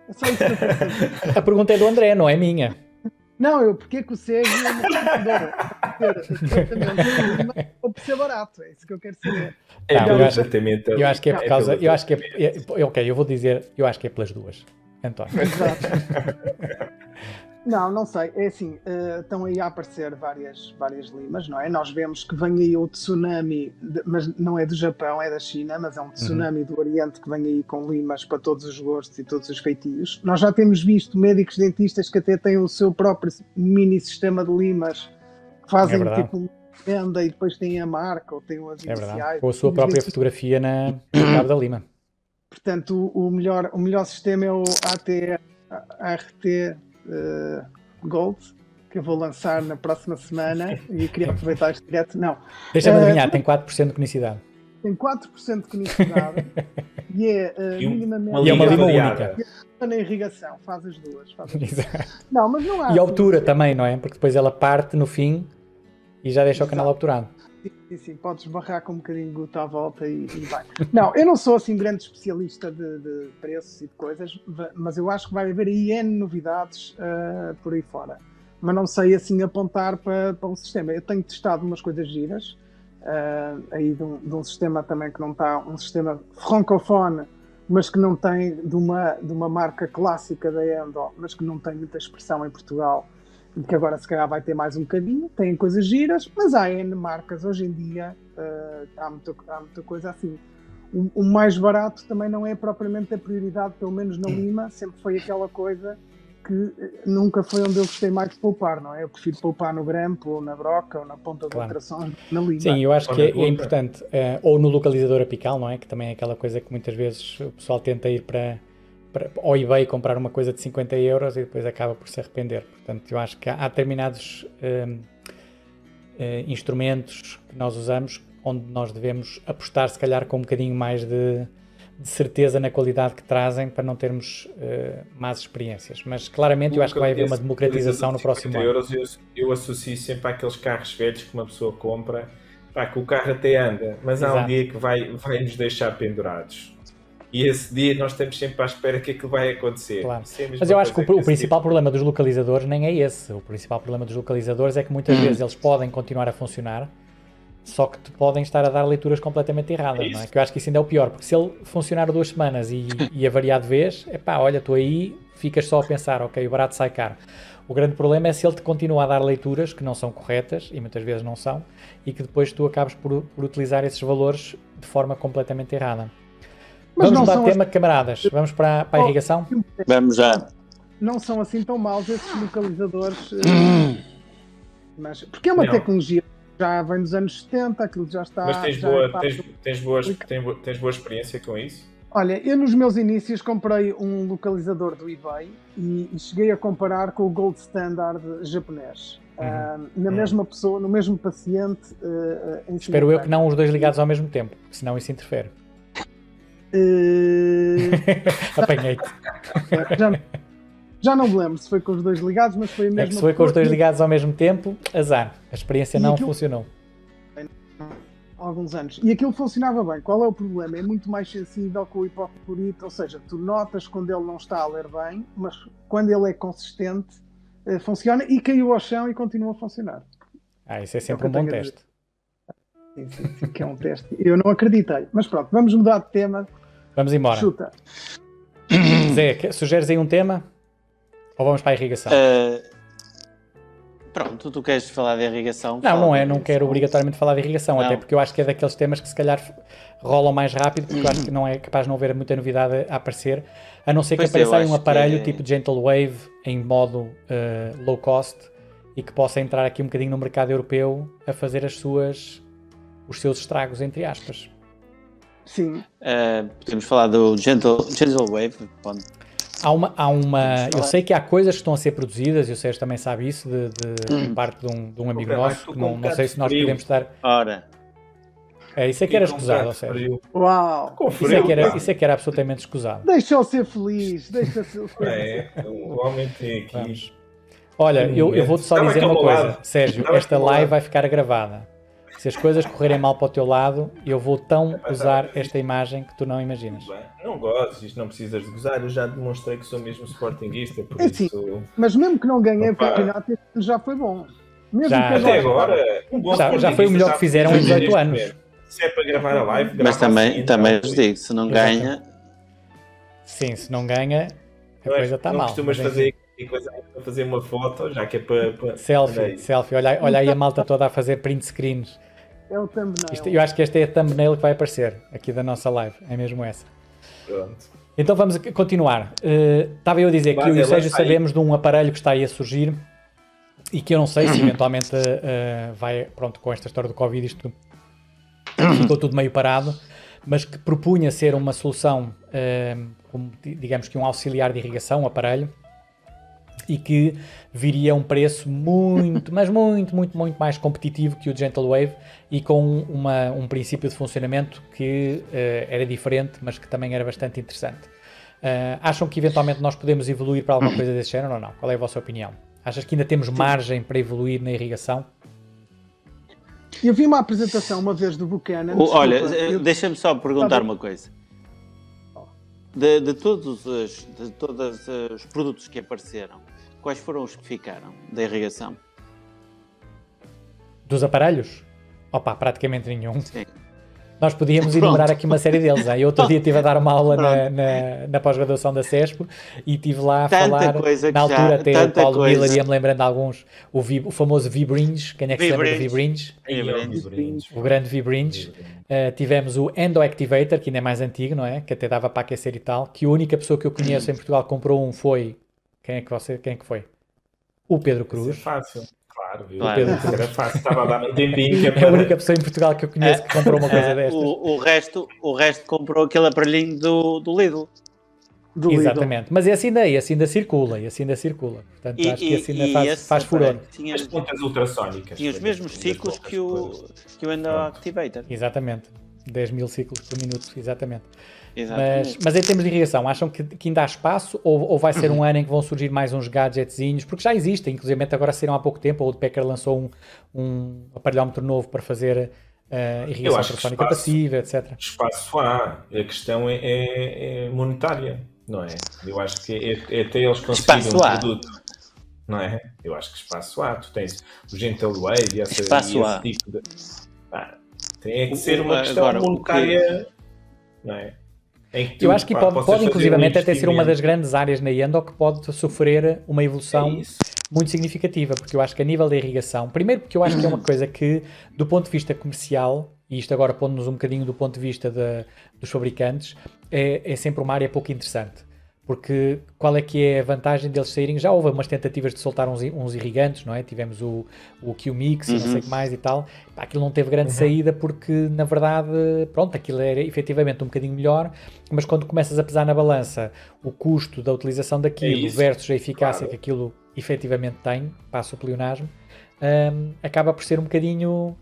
É só isso que eu. A pergunta é do André, não é minha. Não, eu porque é que o é uma tratamento ou por ser barato, é isso que eu quero saber. É, não, eu, acho, eu acho que é por causa, eu acho que é, é, ok, eu vou dizer, eu acho que é pelas duas. António. Exato. Não, não sei. É assim, uh, estão aí a aparecer várias, várias limas, não é? Nós vemos que vem aí o tsunami, de, mas não é do Japão, é da China, mas é um tsunami uhum. do Oriente que vem aí com limas para todos os gostos e todos os feitios. Nós já temos visto médicos dentistas que até têm o seu próprio mini sistema de limas, que fazem é tipo venda e depois têm a marca ou têm as é iniciais. Com a sua própria fotografia na, cabo da lima. Portanto, o, o, melhor, o melhor sistema é o AT, ART uh, Gold, que eu vou lançar na próxima semana e queria aproveitar este direto. Não. Deixa-me uh, adivinhar, tem 4% de conicidade. Tem 4% de conicidade e é uh, e minimamente. E é uma lima única. Na irrigação, faz as duas. Faz as duas. Não, mas não há. E a altura também, não é? Porque depois ela parte no fim e já deixa Exato. o canal obturado. Sim, sim, podes barrar com um bocadinho de guto à volta e, e vai. Não, eu não sou assim grande especialista de, de, preços e de coisas, mas eu acho que vai haver aí N novidades uh, por aí fora. Mas não sei assim apontar para, para um sistema. Eu tenho testado umas coisas giras, uh, aí de um, de um, sistema também que não está, um sistema francofone, mas que não tem de uma, de uma marca clássica da Endo, mas que não tem muita expressão em Portugal que agora se calhar vai ter mais um bocadinho, tem coisas giras, mas há N marcas hoje em dia, uh, há, muita, há muita coisa assim. O, o, mais barato também não é propriamente a prioridade, pelo menos na Lima, sempre foi aquela coisa que eh, nunca foi onde eu gostei mais de poupar, não é? Eu prefiro poupar no grampo, ou na broca, ou na ponta claro. de ultrassom, na Lima. Sim, eu acho que é, é, importante, uh, ou no localizador apical, não é? Que também é aquela coisa que muitas vezes o pessoal tenta ir para ao eBay comprar uma coisa de 50 euros e depois acaba por se arrepender. Portanto, eu acho que há, há determinados uh, instrumentos que nós usamos onde nós devemos apostar, se calhar, com um bocadinho mais de, de certeza na qualidade que trazem para não termos uh, más experiências. Mas claramente eu acho que vai haver uma democratização no próximo euros, ano. Eu, eu associo sempre àqueles carros velhos que uma pessoa compra, pá, que o carro até anda, mas Exato. há um dia que vai, vai nos deixar pendurados e esse dia nós estamos sempre à espera que aquilo vai acontecer. Claro. É Mas eu acho que o, o principal tipo... problema dos localizadores nem é esse. O principal problema dos localizadores é que muitas hum. vezes eles podem continuar a funcionar, só que podem estar a dar leituras completamente erradas, é não é? Que eu acho que isso ainda é o pior, porque se ele funcionar duas semanas e, e a variar de vez, é pá, olha, tu aí ficas só a pensar, ok, o barato sai caro. O grande problema é se ele te continua a dar leituras que não são corretas, e muitas vezes não são, e que depois tu acabes por, por utilizar esses valores de forma completamente errada. Mas Vamos de tema, as... camaradas. Vamos para, para a irrigação? Vamos já. Não são assim tão maus esses localizadores. Eh, mas, porque é uma não. tecnologia já vem dos anos 70, aquilo já está. Mas tens, boa, tens, tens, boas, tens, tens boa experiência com isso? Olha, eu nos meus inícios comprei um localizador do eBay e, e cheguei a comparar com o Gold Standard japonês. Uhum. Uh, na uhum. mesma pessoa, no mesmo paciente. Uh, Espero eu que não os dois ligados ao mesmo tempo, senão isso interfere. Uh... Apanhei-te. Já, já, não me lembro se foi com os dois ligados, mas foi mesmo. É que se foi com os dois ligados ao mesmo tempo, azar. A experiência e não aquilo... funcionou. alguns anos. E aquilo funcionava bem. Qual é o problema? É muito mais sensível com o hipoclorito, ou seja, tu notas quando ele não está a ler bem, mas quando ele é consistente, eh, funciona e caiu ao chão e continua a funcionar. Ah, isso é sempre é um bom teste. Sim, sim, sim, que é um teste. Eu não acreditei. Mas pronto, vamos mudar de tema. Vamos embora. Chuta. Zé, sugeres aí um tema? Ou vamos para a irrigação? Uh, Pronto, tu queres falar de irrigação? Não, não é, não quero obrigatoriamente falar de irrigação, Não. até porque eu acho que é daqueles temas que se calhar rolam mais rápido, porque eu acho que não é capaz de não haver muita novidade a aparecer, a não ser que Pois apareça aí um aparelho é- tipo Gentle Wave em modo eh, low cost e que possa entrar aqui um bocadinho no mercado europeu a fazer as suas os seus estragos, entre aspas. Sim, Uh, podemos falar do Gentle, Gentle Wave. Ponto. Há uma, há uma eu sei que há coisas que estão a ser produzidas, e o Sérgio também sabe isso, de, de- Hum. de parte de um, de um amigo nosso, que não, um não sei se nós frio. podemos estar. Ora, É, isso é que era escusado, Sérgio. frio. uau! Com Isso é, frio, que era, isso é que era absolutamente escusado. Deixa-o ser feliz, deixa-o ser feliz. É, o homem tem aqui. Vamos. Olha, um eu, eu vou-te só Estava dizer uma coisa. Sérgio, Estava esta live vai ficar gravada. Se as coisas correrem mal para o teu lado, eu vou tão usar esta imagem que tu não imaginas. Não gostes, isto não precisas de gozar. Eu já demonstrei que sou mesmo sportinguista, por É assim, isso. Mas mesmo que não ganhei o Opa. campeonato, este ano já foi bom. Mesmo Já. Até agora, um bom Já- já foi o melhor que fizeram em 18 anos. Se é para gravar a live, mas também, assim, também então. vos digo, se não Exatamente. ganha, Sim, se não ganha, a Não é- coisa está não mal. costumas mas enfim. fazer coisa para fazer uma foto, já que é para. para... Selfie, selfie. Olha, olha aí a malta toda a fazer print screens. É o thumbnail. Isto- eu acho que esta é a thumbnail que vai aparecer aqui da nossa live. É mesmo essa. Pronto. Então vamos continuar. Eh, Estava eu a dizer que eu e o Sérgio sabemos de um aparelho que está aí a surgir e que eu não sei se eventualmente eh, vai, pronto, com esta história do Covid isto ficou tudo meio parado, mas que propunha ser uma solução, eh, como, di- digamos que um auxiliar de irrigação, um aparelho, e que viria a um preço muito, mas muito, muito, muito mais competitivo que o Gentle Wave e com uma, um princípio de funcionamento que eh, era diferente, mas que também era bastante interessante. Eh, acham que eventualmente nós podemos evoluir para alguma coisa desse género ou não? Qual é a vossa opinião? Achas que ainda temos margem para evoluir na irrigação? Eu vi uma apresentação uma vez do Buchanan. O- olha, eh, eu- deixa-me só perguntar Tá uma coisa. De, de todos, os, de todos os produtos que apareceram, quais foram os que ficaram da irrigação? Dos aparelhos? Opa, praticamente nenhum. Sim. Nós podíamos enumerar aqui uma série deles. hein? Eu outro dia estive a dar uma aula na, na, na pós-graduação da CESP e estive lá a Tanta falar, coisa que na altura já- até o Paulo coisa. Miller ia-me lembrando de alguns, o, Vi- o famoso V-Bringe, quem é que se lembra do brindes. O grande V-Bringe. Uh, tivemos o Endo Activator, que ainda é mais antigo, não é? Que até dava para aquecer e tal. Que a única pessoa que eu conheço em Portugal que comprou um foi... Quem é que, você, quem é que foi? O Pedro Isso é Cruz. fácil. Claro, viu? Claro. Isso Era fácil. Estava a dar um tempinho que é É a para. única pessoa em Portugal que eu conheço que comprou uma coisa Eh, destas. o, o resto, o resto comprou aquele aparelhinho do, do Lidl. do Lidl. Exatamente. Mas esse ainda, esse ainda circula, esse ainda circula. Portanto, E, acho que esse ainda e faz, esse faz furor. Tinha, As pontas ultrassónicas. tinha os mesmos ciclos que o, que o Endo. Activator. Exatamente. 10 mil ciclos por minuto, exatamente. Mas, mas em termos de irrigação, acham que, que ainda há espaço ou, ou vai ser um ano em que vão surgir mais uns gadgetzinhos? Porque já existem, inclusive agora saíram há pouco tempo, o Woodpecker lançou um, um aparelhómetro novo para fazer uh, irrigação espaço- passiva, etc. Espaço há. A questão é, é- é monetária, não é? Eu acho que é, é até eles conseguirem um produto. Não é? Eu acho que espaço há. Tu tens o Gentle Wave e, essa, Espaço e esse tipo de. Pá, tem é que ser uma questão agora, o que- monetária. Não é? Eu acho que pode, possas pode fazer um inclusivamente até ser uma das grandes áreas na Endo que pode sofrer uma evolução É muito significativa, porque eu acho que a nível da irrigação, primeiro porque eu acho que é uma coisa que, do ponto de vista comercial, e isto agora pondo-nos um bocadinho do ponto de vista de- dos fabricantes, é, é sempre uma área pouco interessante. Porque qual é que é a vantagem deles saírem? Já houve umas tentativas de soltar uns, uns irrigantes, não é? Tivemos o, o Q-Mix e não sei o que mais e tal. Aquilo não teve grande saída porque, na verdade, pronto, aquilo era efetivamente um bocadinho melhor, mas quando começas a pesar na balança o custo da utilização daquilo isso, versus a eficácia claro. que aquilo efetivamente tem, passa o pleonasmo, hum, acaba por ser um bocadinho.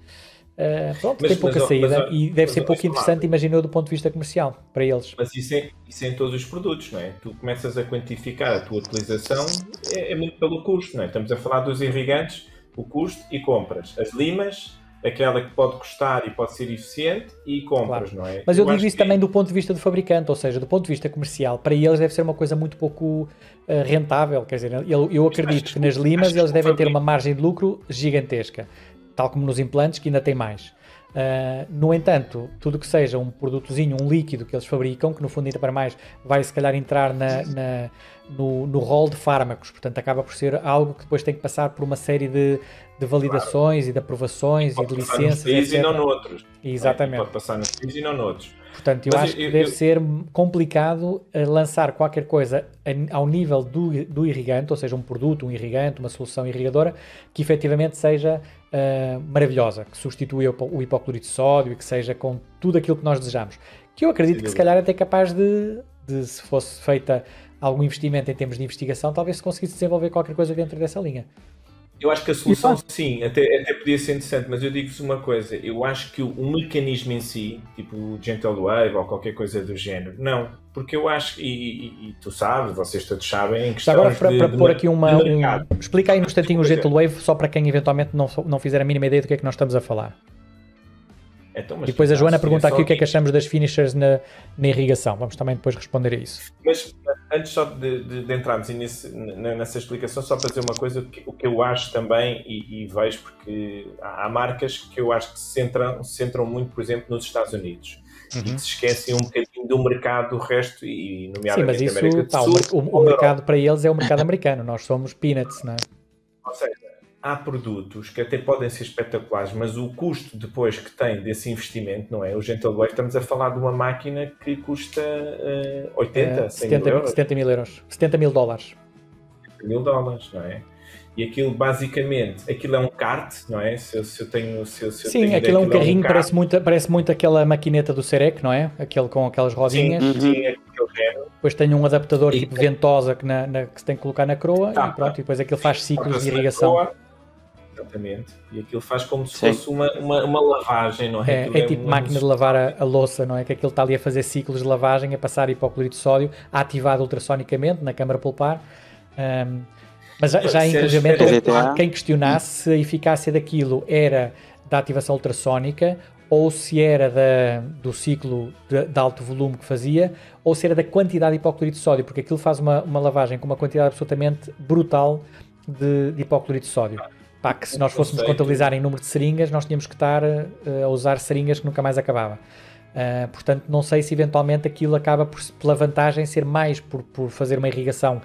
Ah, pronto, Mas- tem pouca mas, saída mas, e deve ser pouco interessante, imagino eu, do ponto de vista comercial, para eles. Mas isso é, isso é em todos os produtos, não é? Tu começas a quantificar a tua utilização, é, é muito pelo custo, não é? Estamos a falar dos irrigantes, o custo e compras. As limas, aquela que pode custar e pode ser eficiente, e compras, não é? Mas eu, acho digo isso que- também do ponto de vista do fabricante, ou seja, do ponto de vista comercial, para eles deve ser uma coisa muito pouco ah, rentável. Quer dizer, eu, eu acredito acho que nas que- limas que eles devem ter uma margem de lucro gigantesca, tal como nos implantes, que ainda tem mais. Uh, no entanto, tudo que seja um produtozinho, um líquido que eles fabricam, que no fundo ainda para mais vai se calhar entrar na, na no, no rol de fármacos, portanto acaba por ser algo que depois tem que passar por uma série de, de validações claro. e de aprovações pode e de licenças. Nos etc. e não noutros. Exatamente. Pode passar nos países e não noutros. Portanto, eu Mas acho eu, que deve eu... ser complicado eh, lançar qualquer coisa ao nível do, do irrigante, ou seja, um produto, um irrigante, uma solução irrigadora, que efetivamente seja uh, maravilhosa, que substitua o, o hipoclorito de sódio e que seja com tudo aquilo que nós desejamos. Que eu acredito que se calhar é até capaz de, de, se fosse feita algum investimento em termos de investigação, talvez se conseguisse desenvolver qualquer coisa dentro dessa linha. Eu acho que a solução, sim, até, até podia ser interessante, mas eu digo-vos uma coisa: eu acho que o, o, mecanismo em si, tipo o Gentle Wave ou qualquer coisa do género, não, porque eu acho, e, e, e tu sabes, vocês todos sabem, em questão Agora, para, de, para de, pôr aqui uma. Um, explica aí no instantinho o Gentle Wave, só para quem eventualmente não, não fizer a mínima ideia do que é que nós estamos a falar. Então, e depois a Joana pergunta aqui o que é que achamos das finishers na, na, irrigação. Vamos também depois responder a isso. Mas antes só de, de, de entrarmos nesse, nessa explicação, só para dizer uma coisa, o que, o que eu acho também, e, e, vejo porque há, há, marcas que eu acho que se centram, se centram muito, por exemplo, nos Estados Unidos. Uhum. E que se esquecem um bocadinho do mercado do resto, e nomeadamente Sim, mas isso, América do Sul. O, o, o mercado para eles é o mercado americano, nós somos peanuts, não é? Ou seja, há produtos que até podem ser espetaculares, mas o custo depois que tem desse investimento, não é? O Gentle Wave, estamos a falar de uma máquina que custa uh, 80, uh, 70, mil euros. 70 mil euros, 70 mil dólares. 70 mil dólares, não é? E aquilo basicamente, aquilo é um kart, não é? Se, se eu tenho. Se, se Sim, tenho aquilo é um carrinho, é um parece, muito, parece muito aquela maquineta do Serec, não é? Aquele com aquelas rodinhas. Sim, sim aquele género. Depois tem um adaptador e tipo ventosa que, na, na, que se tem que colocar na croa tá, e pronto, e depois aquilo faz ciclos de irrigação. Exatamente. E aquilo faz como se Sim. fosse uma, uma, uma, lavagem, não é? É, é tipo máquina de lavar a, a, louça, não é? Que aquilo está ali a fazer ciclos de lavagem, a passar hipoclorito de sódio, ativado ultrassonicamente na câmara pulpar. Um, mas já, já inclusive, quem questionasse se a eficácia daquilo era da ativação ultrassónica ou se era da, do ciclo de, de, alto volume que fazia, ou se era da quantidade de hipoclorito de sódio, porque aquilo faz uma, uma lavagem com uma quantidade absolutamente brutal de, de hipoclorito de sódio. Pá, que se nós fôssemos contabilizar em número de seringas, nós tínhamos que estar uh, a usar seringas que nunca mais acabava. Uh, portanto, não sei se eventualmente aquilo acaba por, pela vantagem ser mais por, por fazer uma irrigação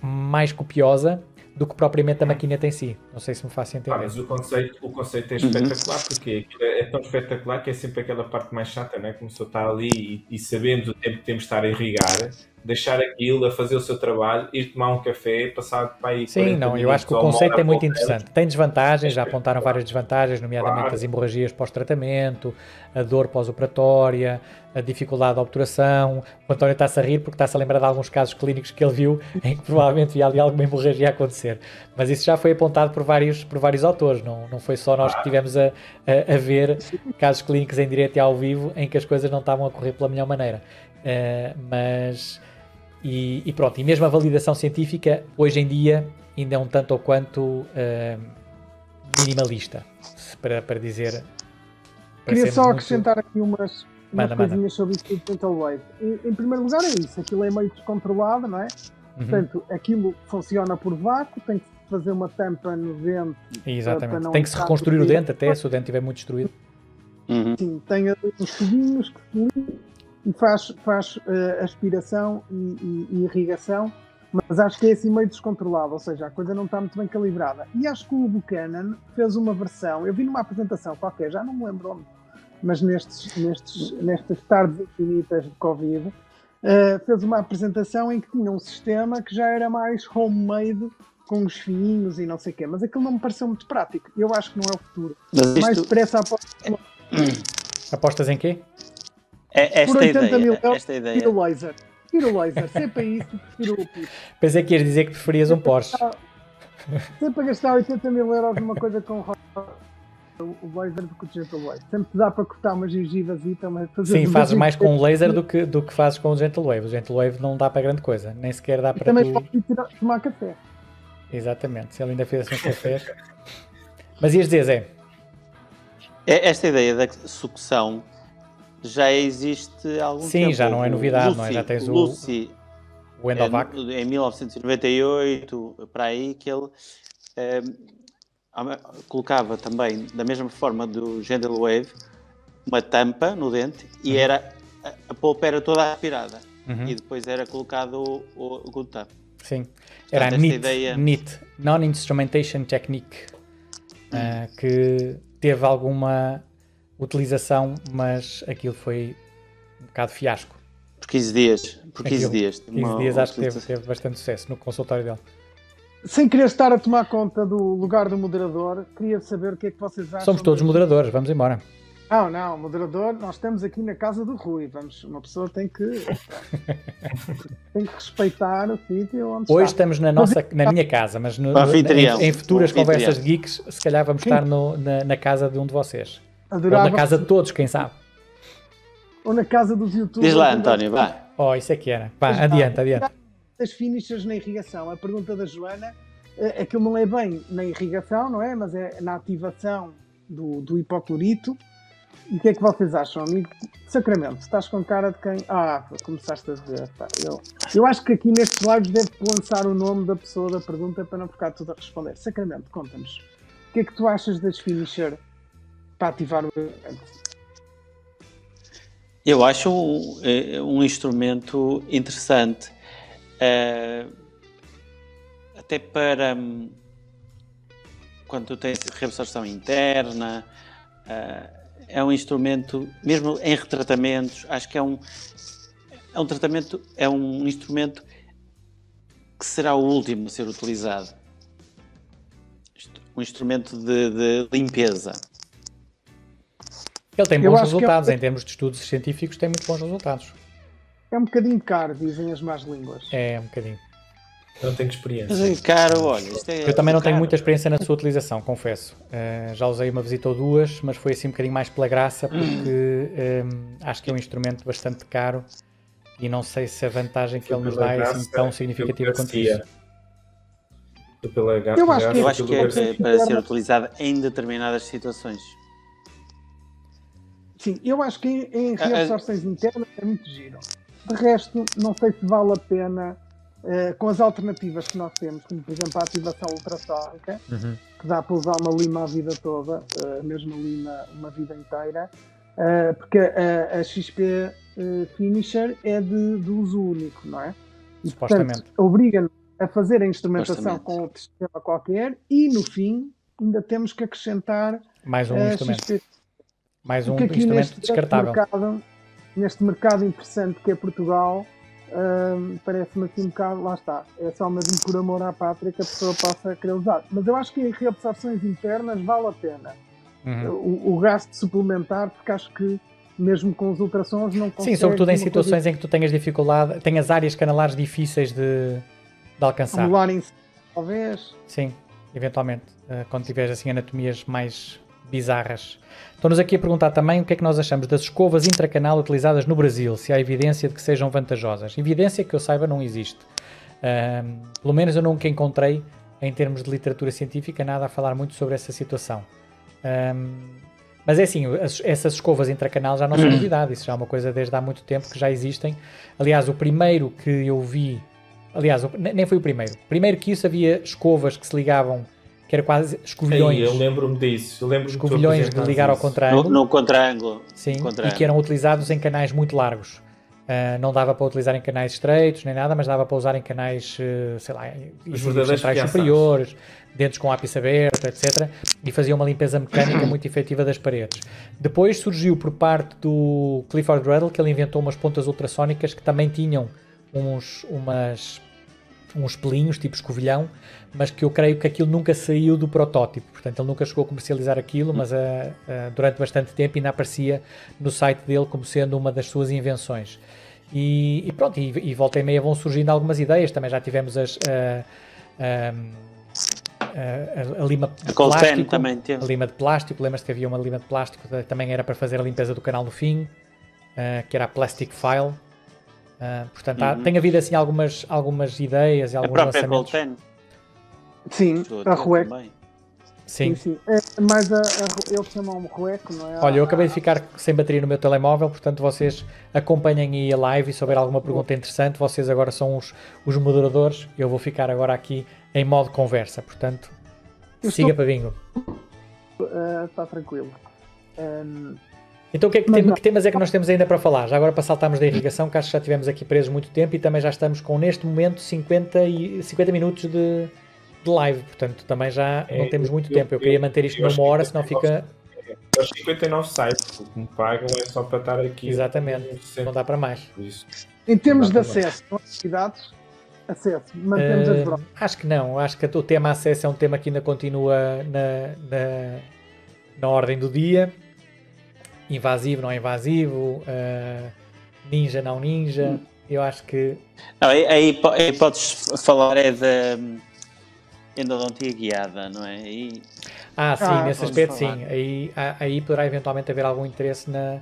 mais copiosa do que propriamente a maquineta em si. Não sei se me faço entender. Ah, mas o conceito, o conceito é uhum. espetacular, uhum. porque é tão espetacular que é sempre aquela parte mais chata, né? Como se eu estar ali e, e sabemos o tempo que temos de estar a irrigar, deixar aquilo, a fazer o seu trabalho, ir tomar um café, passar para aí. Sim, não, eu acho que o conceito é muito interessante. Tem desvantagens, já apontaram várias desvantagens, nomeadamente claro. as hemorragias pós-tratamento, a dor pós-operatória, a dificuldade da obturação. O António está-se a rir porque está-se a lembrar de alguns casos clínicos que ele viu em que provavelmente havia ali alguma hemorragia a acontecer. Mas isso já foi apontado por vários, por vários autores, não, não foi só nós que tivemos a, a, a ver casos clínicos em direto e ao vivo em que as coisas não estavam a correr pela melhor maneira. Uh, mas e, e, pronto, e mesmo a validação científica hoje em dia ainda é um tanto ou quanto uh, minimalista, para, para dizer. Para Queria só muito... acrescentar aqui umas, umas manda, coisinhas manda. sobre isso do Dental Wave. Em, em, primeiro lugar, é isso: aquilo é meio descontrolado, não é? Uhum. Portanto, aquilo funciona por vácuo, tem que fazer uma tampa no dente. Exatamente, tem que se reconstruir o dente até se o dente estiver muito destruído. Uhum. Sim, tem uns tubinhos que se e faz, faz uh, aspiração e, e, e, irrigação, mas acho que é assim meio descontrolado, ou seja, a coisa não está muito bem calibrada. E acho que o Buchanan fez uma versão, eu vi numa apresentação qualquer, já não me lembro onde, mas nestes, nestes, nestas tardes infinitas de Covid, uh, fez uma apresentação em que tinha um sistema que já era mais homemade, com os fininhos e não sei o quê, mas aquilo não me pareceu muito prático. Eu acho que não é o futuro. Isto... Mais depressa aposta. Apostas em quê? É, esta, Por 80 ideia, mil euros, esta ideia. tira o laser. Tira o laser. Se é para isso, prefiro o Pito. Pensei que ias dizer que preferias um Porsche. Se é para gastar 80 mil euros numa coisa com o laser do que o Gentle Wave. Sempre dá para cortar umas gengivas e também fazer. Sim, fazes mais com o laser do que, do que fazes com o Gentle Wave. O Gentle Wave não dá para grande coisa, nem sequer dá para. E também tu... pode tirar, tomar café. Exatamente, se ele ainda fez assim cafés. Mas ias dizer, Zé? É, esta ideia da sucção já existe há algum Sim, tempo. Sim, já não é novidade, Lucy, não é? Já tens o, Lucy, o Endovac. Em, em 1998, para aí, que ele é, colocava também, da mesma forma do Gentle Wave, uma tampa no dente e uhum. era a, a polpa era toda aspirada uhum. e depois era colocado o, o, tap. Sim, era Portanto, a NIT, ideia... NIT Non-Instrumentation Technique, uh, que teve alguma utilização, mas aquilo foi um bocado fiasco. Por 15 dias. Por 15 aquilo, dias. 15 uma, dias acho que teve, teve bastante sucesso no consultório dele. Sem querer estar a tomar conta do lugar do moderador, queria saber o que é que vocês acham. Somos todos moderadores, vamos embora. Não, não, moderador, nós estamos aqui na casa do Rui. Vamos, uma pessoa tem que tem que respeitar o sítio onde Hoje está. estamos na nossa, na minha casa, mas no, no, em, em, futuras conversas de geeks, se calhar vamos estar no, na, na, casa de um de vocês. Adorava Ou na casa de todos, quem sabe. Ou na casa dos youtubers. Diz lá, António, vai. Oh, isso é que era. Vá, adiante, adiante. As finishers na irrigação. A pergunta da Joana, aquilo não é bem na irrigação, não é? Mas é na ativação do, do hipoclorito e o que é que vocês acham, amigo? Sacramento, estás com cara de quem. Ah, começaste a ver. Tá. Eu, eu acho que aqui nestes lives deve lançar o nome da pessoa da pergunta para não ficar tudo a responder. Sacramento, conta-nos. O que é que tu achas das finisher para ativar o? Eu acho um, eh, um instrumento interessante. Uh, até para um, quando tu tens reabsorção interna. Uh, é um instrumento, mesmo em retratamentos, acho que é um, é um tratamento, é um instrumento que será o último a ser utilizado. Um instrumento de, de limpeza. Ele tem bons resultados, é... em termos de estudos científicos, tem muito bons resultados. É um bocadinho caro, dizem as más línguas. É, um bocadinho. Não tenho experiência. Mas é caro, olha. É eu também não tenho muita experiência na sua utilização, confesso. Uh, já usei uma visita ou duas, mas foi assim um bocadinho mais pela graça, porque um, acho que é um instrumento bastante caro e não sei se a vantagem que ele nos dá é assim tão significativa quanto isso. Pela eu acho que, eu acho que é para ser utilizado em determinadas situações. Sim, eu acho que em, em reabsorções internas é muito giro. De resto, não sei se vale a pena Uh, com as alternativas que nós temos, como por exemplo a ativação ultrassónica, uhum. que dá para usar uma lima a vida toda, uh, mesmo lima uma vida inteira, uh, porque a, a XP Finisher é de, de, uso único, não é? E, Supostamente. Obriga-nos a fazer a instrumentação com outro sistema qualquer e no fim ainda temos que acrescentar mais um instrumento. XP. Mais um instrumento neste descartável. Mercado, neste mercado interessante que é Portugal, parece-me assim um bocado, lá está, é só mesmo por amor à pátria que a pessoa possa querer usar. Mas eu acho que em reabsorções internas vale a pena uhum. o, o, gasto suplementar, porque acho que mesmo com os ultrassons não consegue... Sim, sobretudo em situações coisa... em que tu tenhas dificuldade, tenhas áreas canalares difíceis de, de alcançar. Anular em talvez. Sim, eventualmente, uh, quando tiveres assim anatomias mais bizarras. Estão-nos aqui a perguntar também o que é que nós achamos das escovas intracanal utilizadas no Brasil, se há evidência de que sejam vantajosas. Evidência que eu saiba não existe. Um, pelo menos eu nunca encontrei, em termos de literatura científica, nada a falar muito sobre essa situação. Um, mas é assim, as, essas escovas intracanal já não são novidade, isso já é uma coisa desde há muito tempo que já existem. Aliás, o primeiro que eu vi, aliás, nem foi o primeiro, primeiro que isso havia escovas que se ligavam que era quase escovilhões. Ei, eu lembro-me disso. Eu lembro escovilhões de ligar ao contraângulo. No, no contraângulo. Sim, e que eram utilizados em canais muito largos. Uh, não dava para utilizar em canais estreitos nem nada, mas dava para usar em canais, uh, sei lá, centrais superiores, dentes com ápice aberto, etc. E fazia uma limpeza mecânica muito efetiva das paredes. Depois surgiu por parte do Clifford Ruddle que ele inventou umas pontas ultrassónicas que também tinham uns, umas uns pelinhos, tipo escovilhão, mas que eu creio que aquilo nunca saiu do protótipo. Portanto, ele nunca chegou a comercializar aquilo, mas uh, uh, durante bastante tempo ainda aparecia no site dele como sendo uma das suas invenções. E, e pronto, e, e volta e meia vão surgindo algumas ideias. Também já tivemos as. Uh, a, a, lima de plástico, também teve. a lima de plástico, lembras-te que havia uma lima de plástico também era para fazer a limpeza do canal no fim, que era a Plastic File, Uh, portanto, uhum. há, tem havido assim algumas, algumas ideias e alguns a lançamentos. Colten. Sim, a Ruec. Sim. sim, sim. É, mas a, a, eles chamam-me Rueco, não é? Olha, eu acabei de ficar sem bateria no meu telemóvel, portanto vocês acompanhem aí a live e se houver alguma pergunta interessante, vocês agora são os, os moderadores, eu vou ficar agora aqui em modo conversa, portanto, eu siga estou... para bingo. Uh, está tranquilo. Um, Então, o que, é que, tem, que, temas é que nós temos ainda para falar? Já agora para saltarmos da irrigação, que acho que já tivemos aqui presos muito tempo e também já estamos com, neste momento, 50, e, 50 minutos de, de live. Portanto, também já é, não temos muito eu, tempo. Eu, eu queria manter isto numa hora, senão fica. Os 59 sites, o que me pagam é só para estar aqui. Exatamente, não dá para mais. Em termos de acesso, atividades, acesso, mantemos uh, as brocas. Acho que não, acho que o tema acesso é um tema que ainda continua na, na, na ordem do dia invasivo, não invasivo, uh, ninja, não ninja. Eu acho que. Não, aí, aí, aí, podes falar é da endodontia guiada, não é? E... Ah, sim, ah, nesse aspecto falar. sim. Aí, aí poderá eventualmente haver algum interesse na,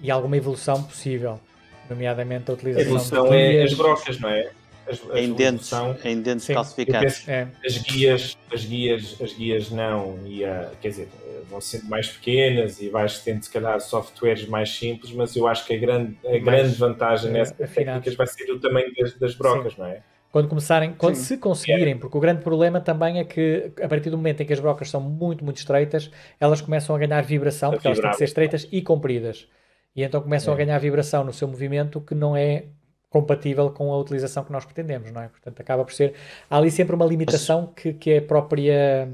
e alguma evolução possível, nomeadamente a utilização a evolução de é as brocas, não é? As, as em dentes, são, em dentes calcificados. É. As guias, as guias, as guias não, e a, quer dizer, vão sendo mais pequenas e vais tendo se calhar softwares mais simples, mas eu acho que a grande, a mais, grande vantagem uh, nessas técnicas vai ser o tamanho das, das brocas, Sim. não é? Quando começarem, quando Sim. se conseguirem, porque o grande problema também é que a partir do momento em que as brocas são muito, muito estreitas, elas começam a ganhar vibração, a porque vibrar. elas têm que ser estreitas e compridas. E então começam é. a ganhar vibração no seu movimento que não é compatível com a utilização que nós pretendemos, não é? Portanto, acaba por ser. Há ali sempre uma limitação que, que é própria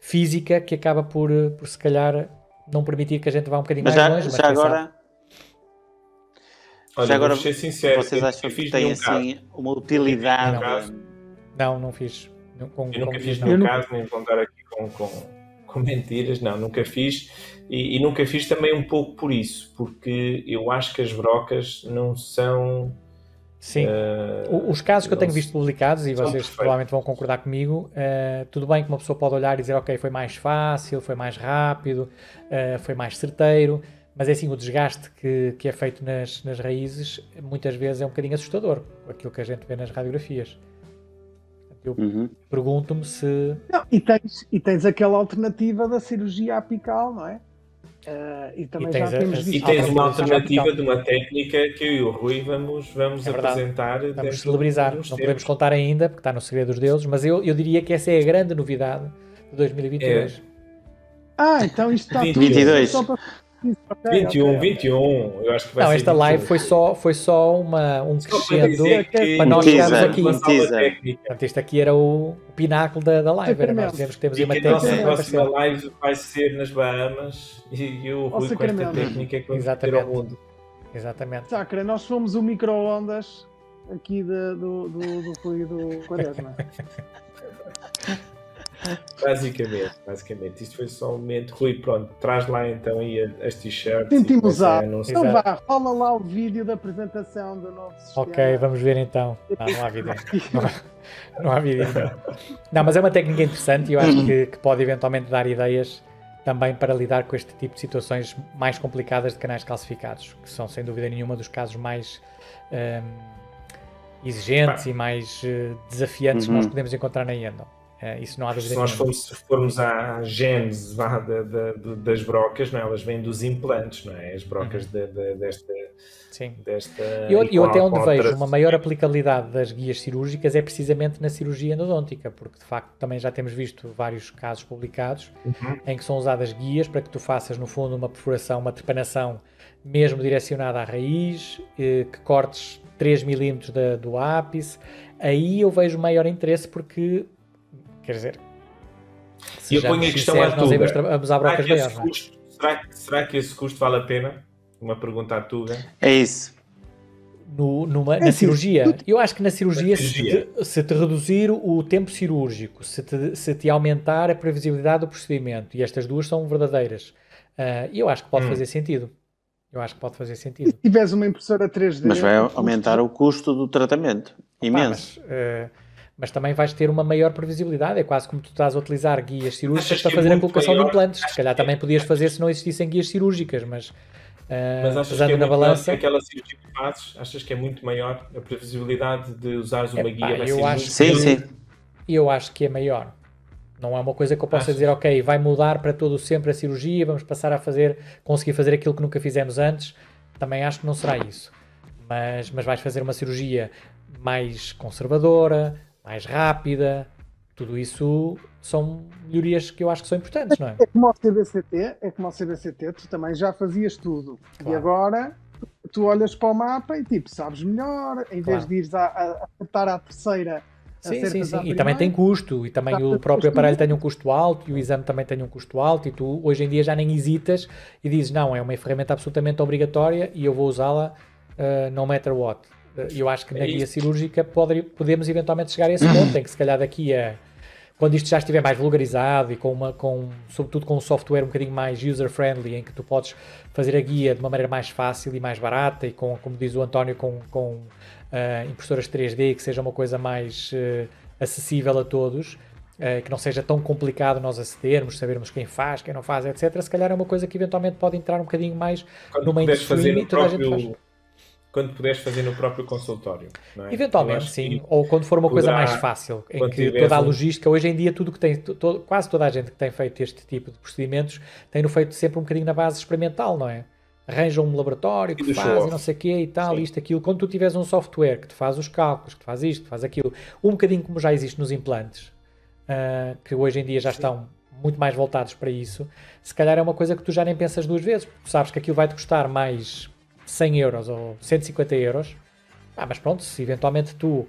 física que acaba por, por se calhar não permitir que a gente vá um bocadinho mas mais já, longe. Já agora. Olha, já agora, ser sincero, vocês acham que tem assim caso. uma utilidade? Não, não, não fiz. Com, eu nunca com, fiz nenhum não. caso, nem vou aqui com, com, com, mentiras, não, nunca fiz. E, e, nunca fiz também um pouco por isso, porque eu acho que as brocas não são Sim. Uh, Os casos que eu tenho visto publicados, e vocês perfeito. provavelmente vão concordar comigo, uh, tudo bem que uma pessoa pode olhar e dizer, ok, foi mais fácil, foi mais rápido, uh, foi mais certeiro, mas é assim, o desgaste que, que é feito nas, nas raízes muitas vezes é um bocadinho assustador, aquilo que a gente vê nas radiografias. Eu uhum. pergunto-me se. Não, e, tens, e tens aquela alternativa da cirurgia apical, não é? Uh, e também e já temos visto. E tens uma alternativa de uma técnica que eu e o Rui vamos, vamos é apresentar. Vamos celebrizar. Não tempos. podemos contar ainda, porque está no segredo dos deuses, mas eu, eu diria que essa é a grande novidade de 2022. É. Ah, então isto está 22. tudo. 21, okay. 21, eu acho que vai Não, ser esta live foi só, foi só uma, um crescendo para, para nós chegarmos aqui. Portanto, isto aqui era o pináculo da, da live. Era, nós temos, temos e uma técnica. A nossa próxima live vai ser nas Bahamas e, e o Rui com esta técnica que Exatamente. ao mundo. Exatamente. Sacra, nós fomos o micro-ondas aqui de, do, do, do Rui do Quaresma. Basicamente, basicamente. Isto foi só um momento. Rui, pronto, traz lá então aí as t-shirts. Sentimos a. Então vá, rola lá o vídeo da apresentação do novo sistema. Ok, vamos ver então. Não, não há vídeo. Não há, não há vídeo. Não, mas é uma técnica interessante e eu acho que, que pode eventualmente dar ideias também para lidar com este tipo de situações mais complicadas de canais calcificados, que são sem dúvida nenhuma dos casos mais um, exigentes e mais uh, desafiantes uhum. que nós uhum. podemos encontrar na Endo. É, isso não há dúvida Se nós formos, formos à gênese da, da, das brocas, não é? elas vêm dos implantes, não é? As brocas uhum. de, de, desta. Sim. desta eu, eu até onde vejo uma maior aplicabilidade das guias cirúrgicas é precisamente na cirurgia endodôntica, porque de facto também já temos visto vários casos publicados uhum. em que são usadas guias para que tu faças, no fundo, uma perfuração, uma trepanação mesmo direcionada à raiz, eh, que cortes 3 milímetros do ápice. Aí eu vejo maior interesse porque Quer dizer, e eu ponho a questão à Tuga. Será que, maiores, é? custo, será, que, será que esse custo vale a pena? Uma pergunta à Tuga. É isso. No, numa, é na cirurgia. Eu acho que na cirurgia, na cirurgia. Se, te, se, te, reduzir o tempo cirúrgico, se te, se te aumentar a previsibilidade do procedimento, e estas duas são verdadeiras, uh, eu acho que pode hum. fazer sentido. Eu acho que pode fazer sentido. E se tiveres uma impressora 3D. Mas vai aumentar o custo do tratamento. Imenso. Mas, uh, mas também vais ter uma maior previsibilidade. É quase como tu estás a utilizar guias cirúrgicas para fazer a colocação maior? de implantes. Se calhar também podias fazer se não existissem guias cirúrgicas, mas, uh, mas achas que é na balança. aquela cirurgia que fazes, achas que é muito maior a previsibilidade de usares uma guia? Vai eu acho sim, sim. Eu acho que é maior. Não é uma coisa que eu possa dizer, ok, vai mudar para todo sempre a cirurgia, vamos passar a fazer, conseguir fazer aquilo que nunca fizemos antes. Também acho que não será isso. Mas, mas vais fazer uma cirurgia mais conservadora, mais rápida, tudo isso são melhorias que eu acho que são importantes, não é? É como o CBCT, é como o CBCT, tu também já fazias tudo. Claro. E agora tu olhas para o mapa e tipo, sabes melhor, em vez claro. de ires a, a acertar à terceira. Sim, sim, sim. E também tem custo, e também o próprio aparelho tem um custo alto, e o exame também tem um custo alto, e tu hoje em dia já nem hesitas e dizes, não, é uma ferramenta absolutamente obrigatória e eu vou usá-la uh, no matter what. Uh, eu acho que na é guia cirúrgica pode, podemos eventualmente chegar a esse ponto, em que se calhar daqui a quando isto já estiver mais vulgarizado e com uma, com, sobretudo com um software um bocadinho mais user-friendly, em que tu podes fazer a guia de uma maneira mais fácil e mais barata e com, como diz o António, com, com uh, impressoras 3D, que seja uma coisa mais uh, acessível a todos, uh, que não seja tão complicado nós acedermos, sabermos quem faz, quem não faz, etc. Se calhar é uma coisa que eventualmente pode entrar um bocadinho mais Quando no mainstream e toda próprio... a gente faz quando puderes fazer no próprio consultório. É? Eventualmente, sim. Ou quando for uma coisa mais fácil, em que toda a logística, hoje em dia, tudo que tem, todo, quase toda a gente que tem feito este tipo de procedimentos tem-no feito sempre um bocadinho na base experimental, não é? Arranjam um laboratório que faz e não sei o quê e tal, sim. isto, aquilo. Quando tu tiveres um software que te faz os cálculos, que te faz isto, que faz aquilo, um bocadinho como já existe nos implantes, uh, que hoje em dia já sim. estão muito mais voltados para isso, se calhar é uma coisa que tu já nem pensas duas vezes, porque tu sabes que aquilo vai-te custar mais 100 euros ou 150 euros, ah, mas pronto, se eventualmente tu uh,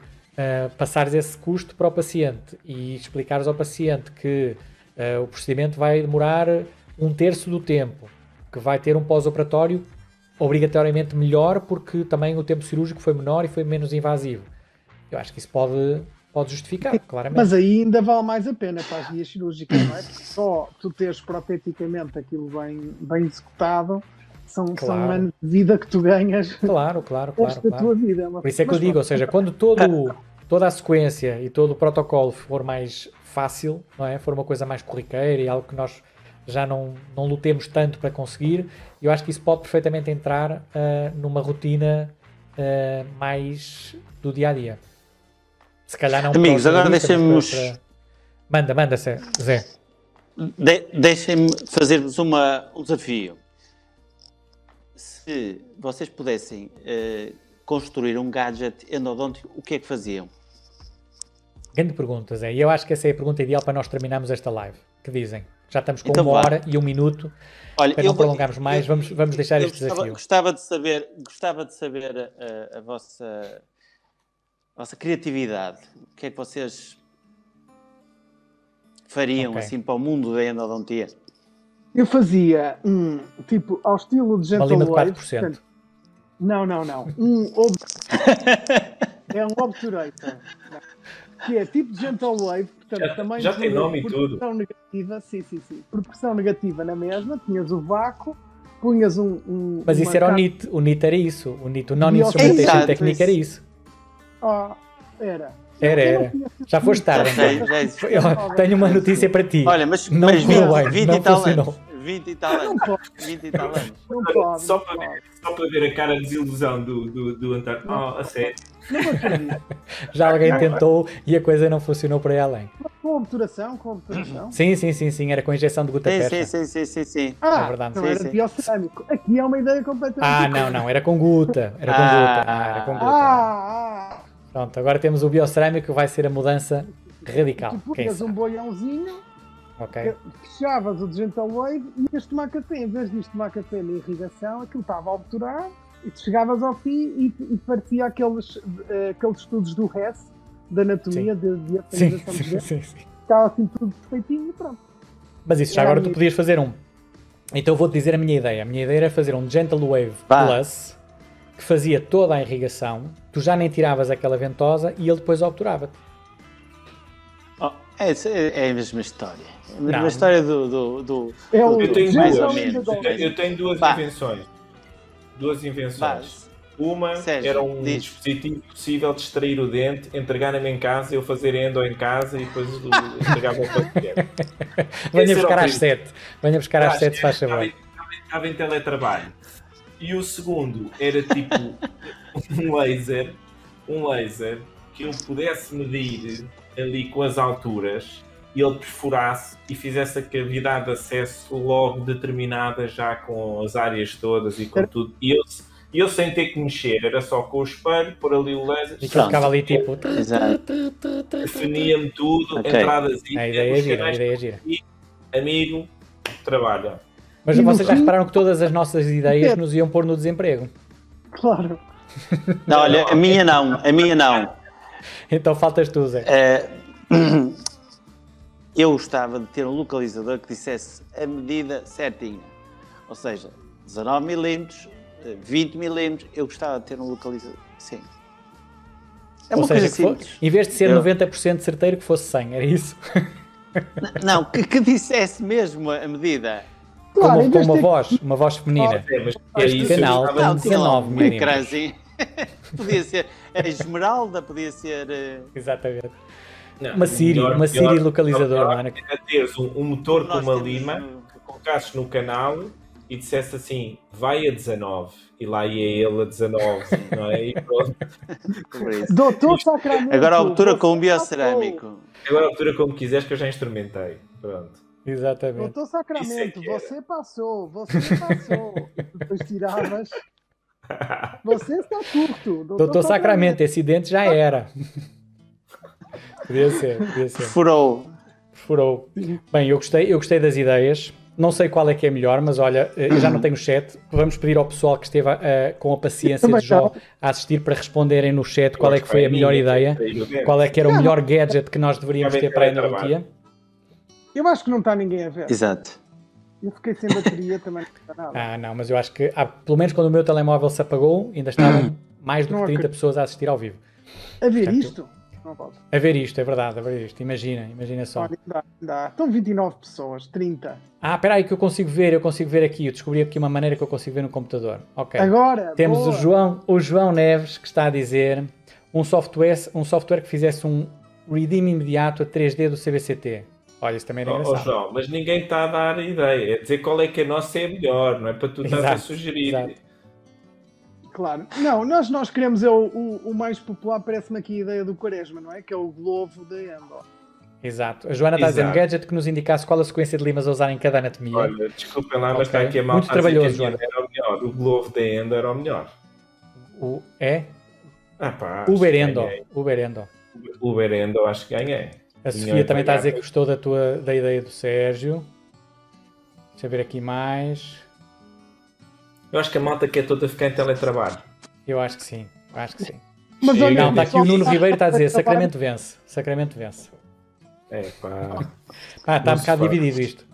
passares esse custo para o paciente e explicares ao paciente que uh, o procedimento vai demorar um terço do tempo, que vai ter um pós-operatório obrigatoriamente melhor porque também o tempo cirúrgico foi menor e foi menos invasivo. Eu acho que isso pode, pode justificar, claramente. Mas aí ainda vale mais a pena para as guias cirúrgicas, não é? Porque só tu teres proteticamente aquilo bem, bem executado são, claro. são anos de vida que tu ganhas. Claro, claro, claro. claro. tua vida. É Por isso é que eu digo, ou seja, quando todo, toda a sequência e todo o protocolo for mais fácil, não é? for uma coisa mais corriqueira e algo que nós já não, não lutemos tanto para conseguir, eu acho que isso pode perfeitamente entrar uh, numa rotina uh, mais do dia a dia. Se calhar não. Amigos, agora deixem-nos. Para... Manda, manda, Zé. De Deixem-me fazer-vos um desafio se vocês pudessem uh, construir um gadget endodôntico, o que é que faziam? Grande pergunta, Zé. E eu acho que essa é a pergunta ideal para nós terminarmos esta live. Que dizem? Já estamos com então, uma hora e um minuto. Olha, para não prolongarmos mais, eu, vamos, vamos deixar este gostava, desafio. Gostava de saber, gostava de saber a, a, a, vossa, a vossa criatividade. O que é que vocês fariam okay. assim para o mundo da endodontia? Eu fazia um tipo ao estilo de Gentle Uma Wave. 4%. Portanto, não, não, não. Um ob... é um obturator. Que é tipo de Gentle Wave, portanto, já, também já tem nome e tudo. negativa, sim, sim, sim. Por pressão negativa na mesma, tinhas o vácuo, punhas um. um Mas isso era o NIT, o NIT era isso. O NIT, o Non-Instrumentation Technique era isso. Ah, era. Era, era. Já foste tarde. Já tenho uma notícia para ti. Olha, mas, não mas 20, bem, 20 não e tal anos. 20 e tal anos. 20 e tal anos. Não pode. Só, para ver, só para ver a cara de desilusão do, do, do António. Oh, a sério. Já alguém tentou e a coisa não funcionou para ir além. Com obturação, com obturação? Sim, sim, sim, sim. Era com injeção de gota sim, sim, sim, sim, sim, sim. Ah, é verdade. Não era biocerâmico. Aqui é uma ideia completamente Ah, não, não. Era com gota. Era com ah, gota. Ah, era com gota. Ah, ah. Pronto, agora temos o biocerâmico que vai ser a mudança radical. Tu punhas um boiãozinho, okay. fechavas o Gentle Wave e ias tomar café. Em vez de tomar café na irrigação, aquilo estava a obturar e tu chegavas ao fim e, e parecia aqueles, uh, aqueles estudos do Hess, da anatomia, sim. de, de atomização de sim, sim, Estava assim tudo perfeitinho e pronto. Mas isso já agora tu podias fazer um. Então eu vou-te dizer a minha ideia. A minha ideia era fazer um Gentle Wave Plus que fazia toda a irrigação, tu já nem tiravas aquela ventosa e ele depois obturava-te. Oh, é, é, a mesma história. É a mesma não. história do. do, do, é o, eu, tenho mais duas, eu tenho duas bah. invenções. Duas invenções. Bah. Uma Sérgio, era um diz. dispositivo possível de extrair o dente, entregar-me em casa, eu fazer endo em casa e depois entregava ao paciente. Venha buscar às sete. Venha buscar às sete, faz favor. Estava em teletrabalho. E o segundo era tipo um laser, um laser que eu pudesse medir ali com as alturas e ele perfurasse e fizesse a cavidade de acesso logo determinada já com as áreas todas e com tudo. E eu, E eu sem ter que mexer, era só com o espelho, pôr ali o laser. E ficava ali tipo. Definia-me tudo, okay. entradas e. A ideia é gira, a ideia é gira. Amigo, trabalha. Mas e vocês já repararam que todas as nossas ideias nos iam pôr no desemprego? Claro. Não, olha, a minha não, a minha não. Então faltas tu, Zé. É, eu gostava de ter um localizador que dissesse a medida certinha. Ou seja, 19 milímetros, 20 milímetros, eu gostava de ter um localizador. Sim. É uma Ou coisa seja, simples. em vez de ser eu... 90% certeiro, que fosse 100, era isso? Não, que, que dissesse mesmo a medida. Claro, como, como uma voz, uma voz feminina. Oh, este canal tem 19 milímetros. podia ser a Esmeralda, podia ser. Uh... Exatamente. Não, uma Siri, melhor, uma Siri melhor, localizador, mano. É teres um, um motor com uma lima no... que colocasses no canal e dissesse assim, vai a 19 e lá ia ele a 19, não é? E pronto. Doutor Sacramento. Agora a altura com o biocerâmico. Agora a altura como quiseres que eu já instrumentei. Pronto. Exatamente. Doutor Sacramento, você passou, você passou. Depois tiravas. Você está curto. Doutor, Doutor Sacramento, esse dente já era. podia ser, podia ser. Furou. Furou. Bem, eu gostei, eu gostei das ideias. Não sei qual é que é melhor, mas olha, eu já não tenho chat. Vamos pedir ao pessoal que esteve uh, com a paciência de Jó a assistir para responderem no chat qual é que foi a melhor ideia, qual é que era o melhor gadget que nós deveríamos ter para a endodontia. Eu acho que não está ninguém a ver. Exato. Eu fiquei sem bateria também não está nada. Ah, não, mas eu acho que, ah, pelo menos quando o meu telemóvel se apagou, ainda estavam mais do que 30 pessoas a assistir ao vivo. A ver Portanto, isto? Não pode. A ver isto, é verdade, a ver isto. Imagina, imagina só. Olha, dá, dá. Estão 29 pessoas, 30. Ah, espera aí que eu consigo ver, eu consigo ver aqui. Eu descobri aqui uma maneira que eu consigo ver no computador. Ok. Agora, Temos boa. o João, o João Neves que está a dizer um software, um software que fizesse um redeem imediato a 3D do CBCT. Olha, isso também era oh, engraçado. Oh, João, mas ninguém está a dar ideia. É dizer qual é que a nossa é melhor, não é para tu estar a sugerir. Exato. Claro. Não, nós, nós queremos é o, o, o mais popular, parece-me aqui a ideia do Quaresma, não é? Que é o Globo da Endor. Exato. A Joana está a dizer um gadget que nos indicasse qual a sequência de limas a usar em cada anatomia. Olha, desculpem lá, mas okay. está aqui a malta Muito trabalhoso, Joana. Era o melhor. O Globo da Endo era o melhor. O, é? Ah pá. Uberendo. Uberendo. Uberendo, acho que ganhei. A Sofia também está a dizer que gostou da, tua, da ideia do Sérgio. Deixa eu ver aqui mais. Eu acho que a malta quer toda ficar em teletrabalho. Eu acho que sim, acho que sim. Mas olha, não, está aqui o Nuno Ribeiro está a dizer Sacramento vence. Sacramento vence. É pá. Ah, está um bocado dividido isto.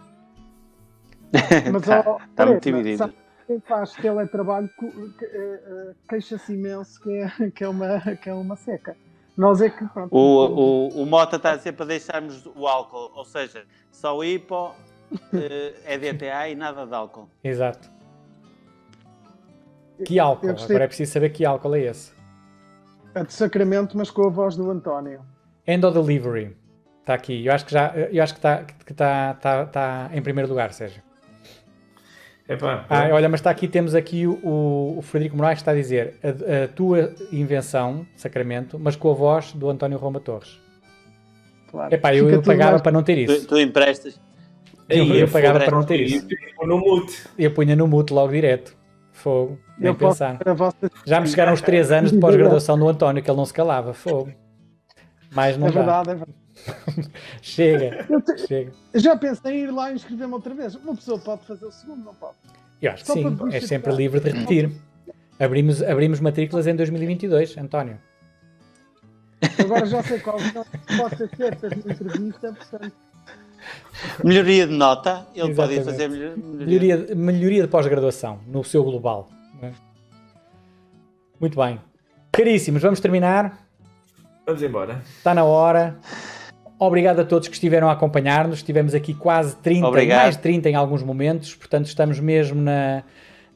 Mas está, está muito dividido. Quem faz teletrabalho eh, eh, queixa-se imenso que é, que, é uma, que é uma seca. Nós é que. Pronto, o, o, o Mota está a dizer para deixarmos o álcool, ou seja, só o hipo, é DTA e nada de álcool. Exato. Que álcool? Agora é preciso saber que álcool é esse. É de Sacramento, mas com a voz do António. End of Delivery. Está aqui. Eu acho que já eu acho que está que tá, tá, tá em primeiro lugar, Sérgio. Epá, ah, olha, mas está aqui, temos aqui o, o Frederico Moraes que está a dizer a, a, tua invenção, Sacramento, mas com a voz do António Roma Torres. Claro. Epá, eu, eu pagava mais... para não ter isso. Tu, tu emprestas. Eu, eu, eu pagava para não ter isso. No mute. Eu punha no mute logo direto. Fogo. Nem pensar. Já me chegaram os 3 anos de pós-graduação do António, que ele não se calava. Fogo. Mas não é verdade, é verdade. Chega, te... chega. Já pensei em ir lá e inscrever-me outra vez. Uma pessoa pode fazer o segundo, não pode? Eu acho que sim, é sempre livre de repetir. Abrimos, abrimos matrículas em 2022, António. Agora já sei qual pode ser na entrevista, portanto. Melhoria de nota, ele Exatamente. pode fazer melhoria. Melhoria, melhoria de pós-graduação no seu global. É? Muito bem. Caríssimos, vamos terminar. Vamos embora. Está na hora. Obrigado a todos que estiveram a acompanhar-nos. Estivemos aqui quase 30, Obrigado. mais de 30 em alguns momentos, portanto estamos mesmo na,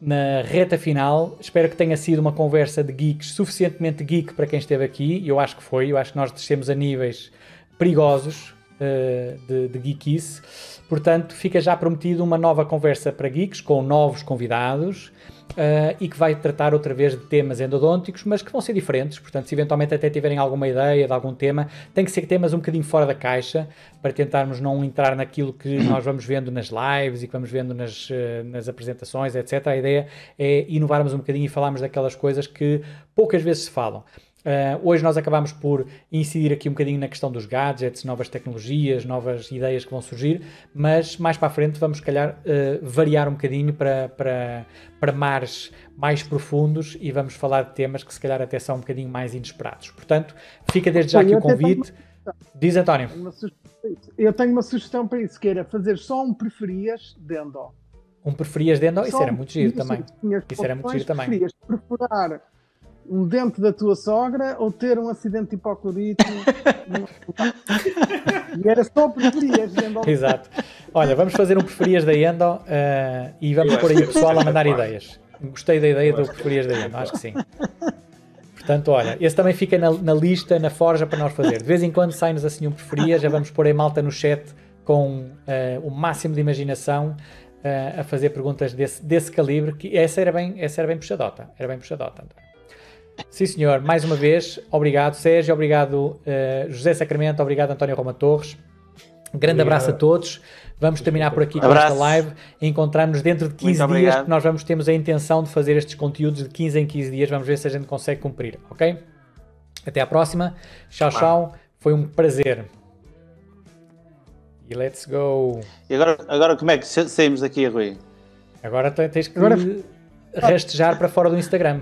na reta final. Espero que tenha sido uma conversa de geeks suficientemente geek para quem esteve aqui. Eu acho que foi. Eu acho que nós descemos a níveis perigosos uh, de, de geekice. Portanto, fica já prometido uma nova conversa para geeks com novos convidados. Uh, e que vai tratar outra vez de temas endodônticos, mas que vão ser diferentes. Portanto, se eventualmente até tiverem alguma ideia de algum tema, tem que ser temas um bocadinho fora da caixa para tentarmos não entrar naquilo que nós vamos vendo nas lives e que vamos vendo nas, uh, nas apresentações, etc. A ideia é inovarmos um bocadinho e falarmos daquelas coisas que poucas vezes se falam. Uh, hoje nós acabamos por incidir aqui um bocadinho na questão dos gadgets, novas tecnologias, novas ideias que vão surgir, mas mais para a frente vamos, se calhar, uh, variar um bocadinho para, para, para mares mais profundos e vamos falar de temas que, se calhar, até são um bocadinho mais inesperados. Portanto, fica desde já aqui o convite. Diz António. Eu tenho uma sugestão para isso, que era fazer só um preferias de endo. Um preferias de endo? Isso era muito giro também. Isso era muito giro também. Preferias perfurar um dente da tua sogra ou ter um acidente hipoclorito. e era só preferias de endo. Exato. Olha, vamos fazer um preferias da endo uh, e vamos pôr aí o pessoal a mandar ideias. Gostei da ideia do preferias da endo, acho que sim. Portanto, olha, esse também fica na, na, lista, na forja para nós fazer. De vez em quando sai-nos assim um preferias, já vamos pôr aí malta no chat com uh, o máximo de imaginação uh, a fazer perguntas desse, desse calibre, que essa era bem, essa era bem puxadota. Era bem puxadota, António. Sim, senhor. Mais uma vez, obrigado, Sérgio. Obrigado, uh, José Sacramento. Obrigado, António Roma Torres. Grande obrigado. abraço a todos. Vamos terminar por aqui com esta live. Encontrar-nos dentro de 15 Muito dias, porque nós vamos temos a intenção de fazer estes conteúdos de 15 em 15 dias. Vamos ver se a gente consegue cumprir, ok? Até à próxima. Tchau, tchau. Foi um prazer. E let's go. E agora, agora como é que saímos daqui, Rui? Agora tens que agora... rastejar para fora do Instagram.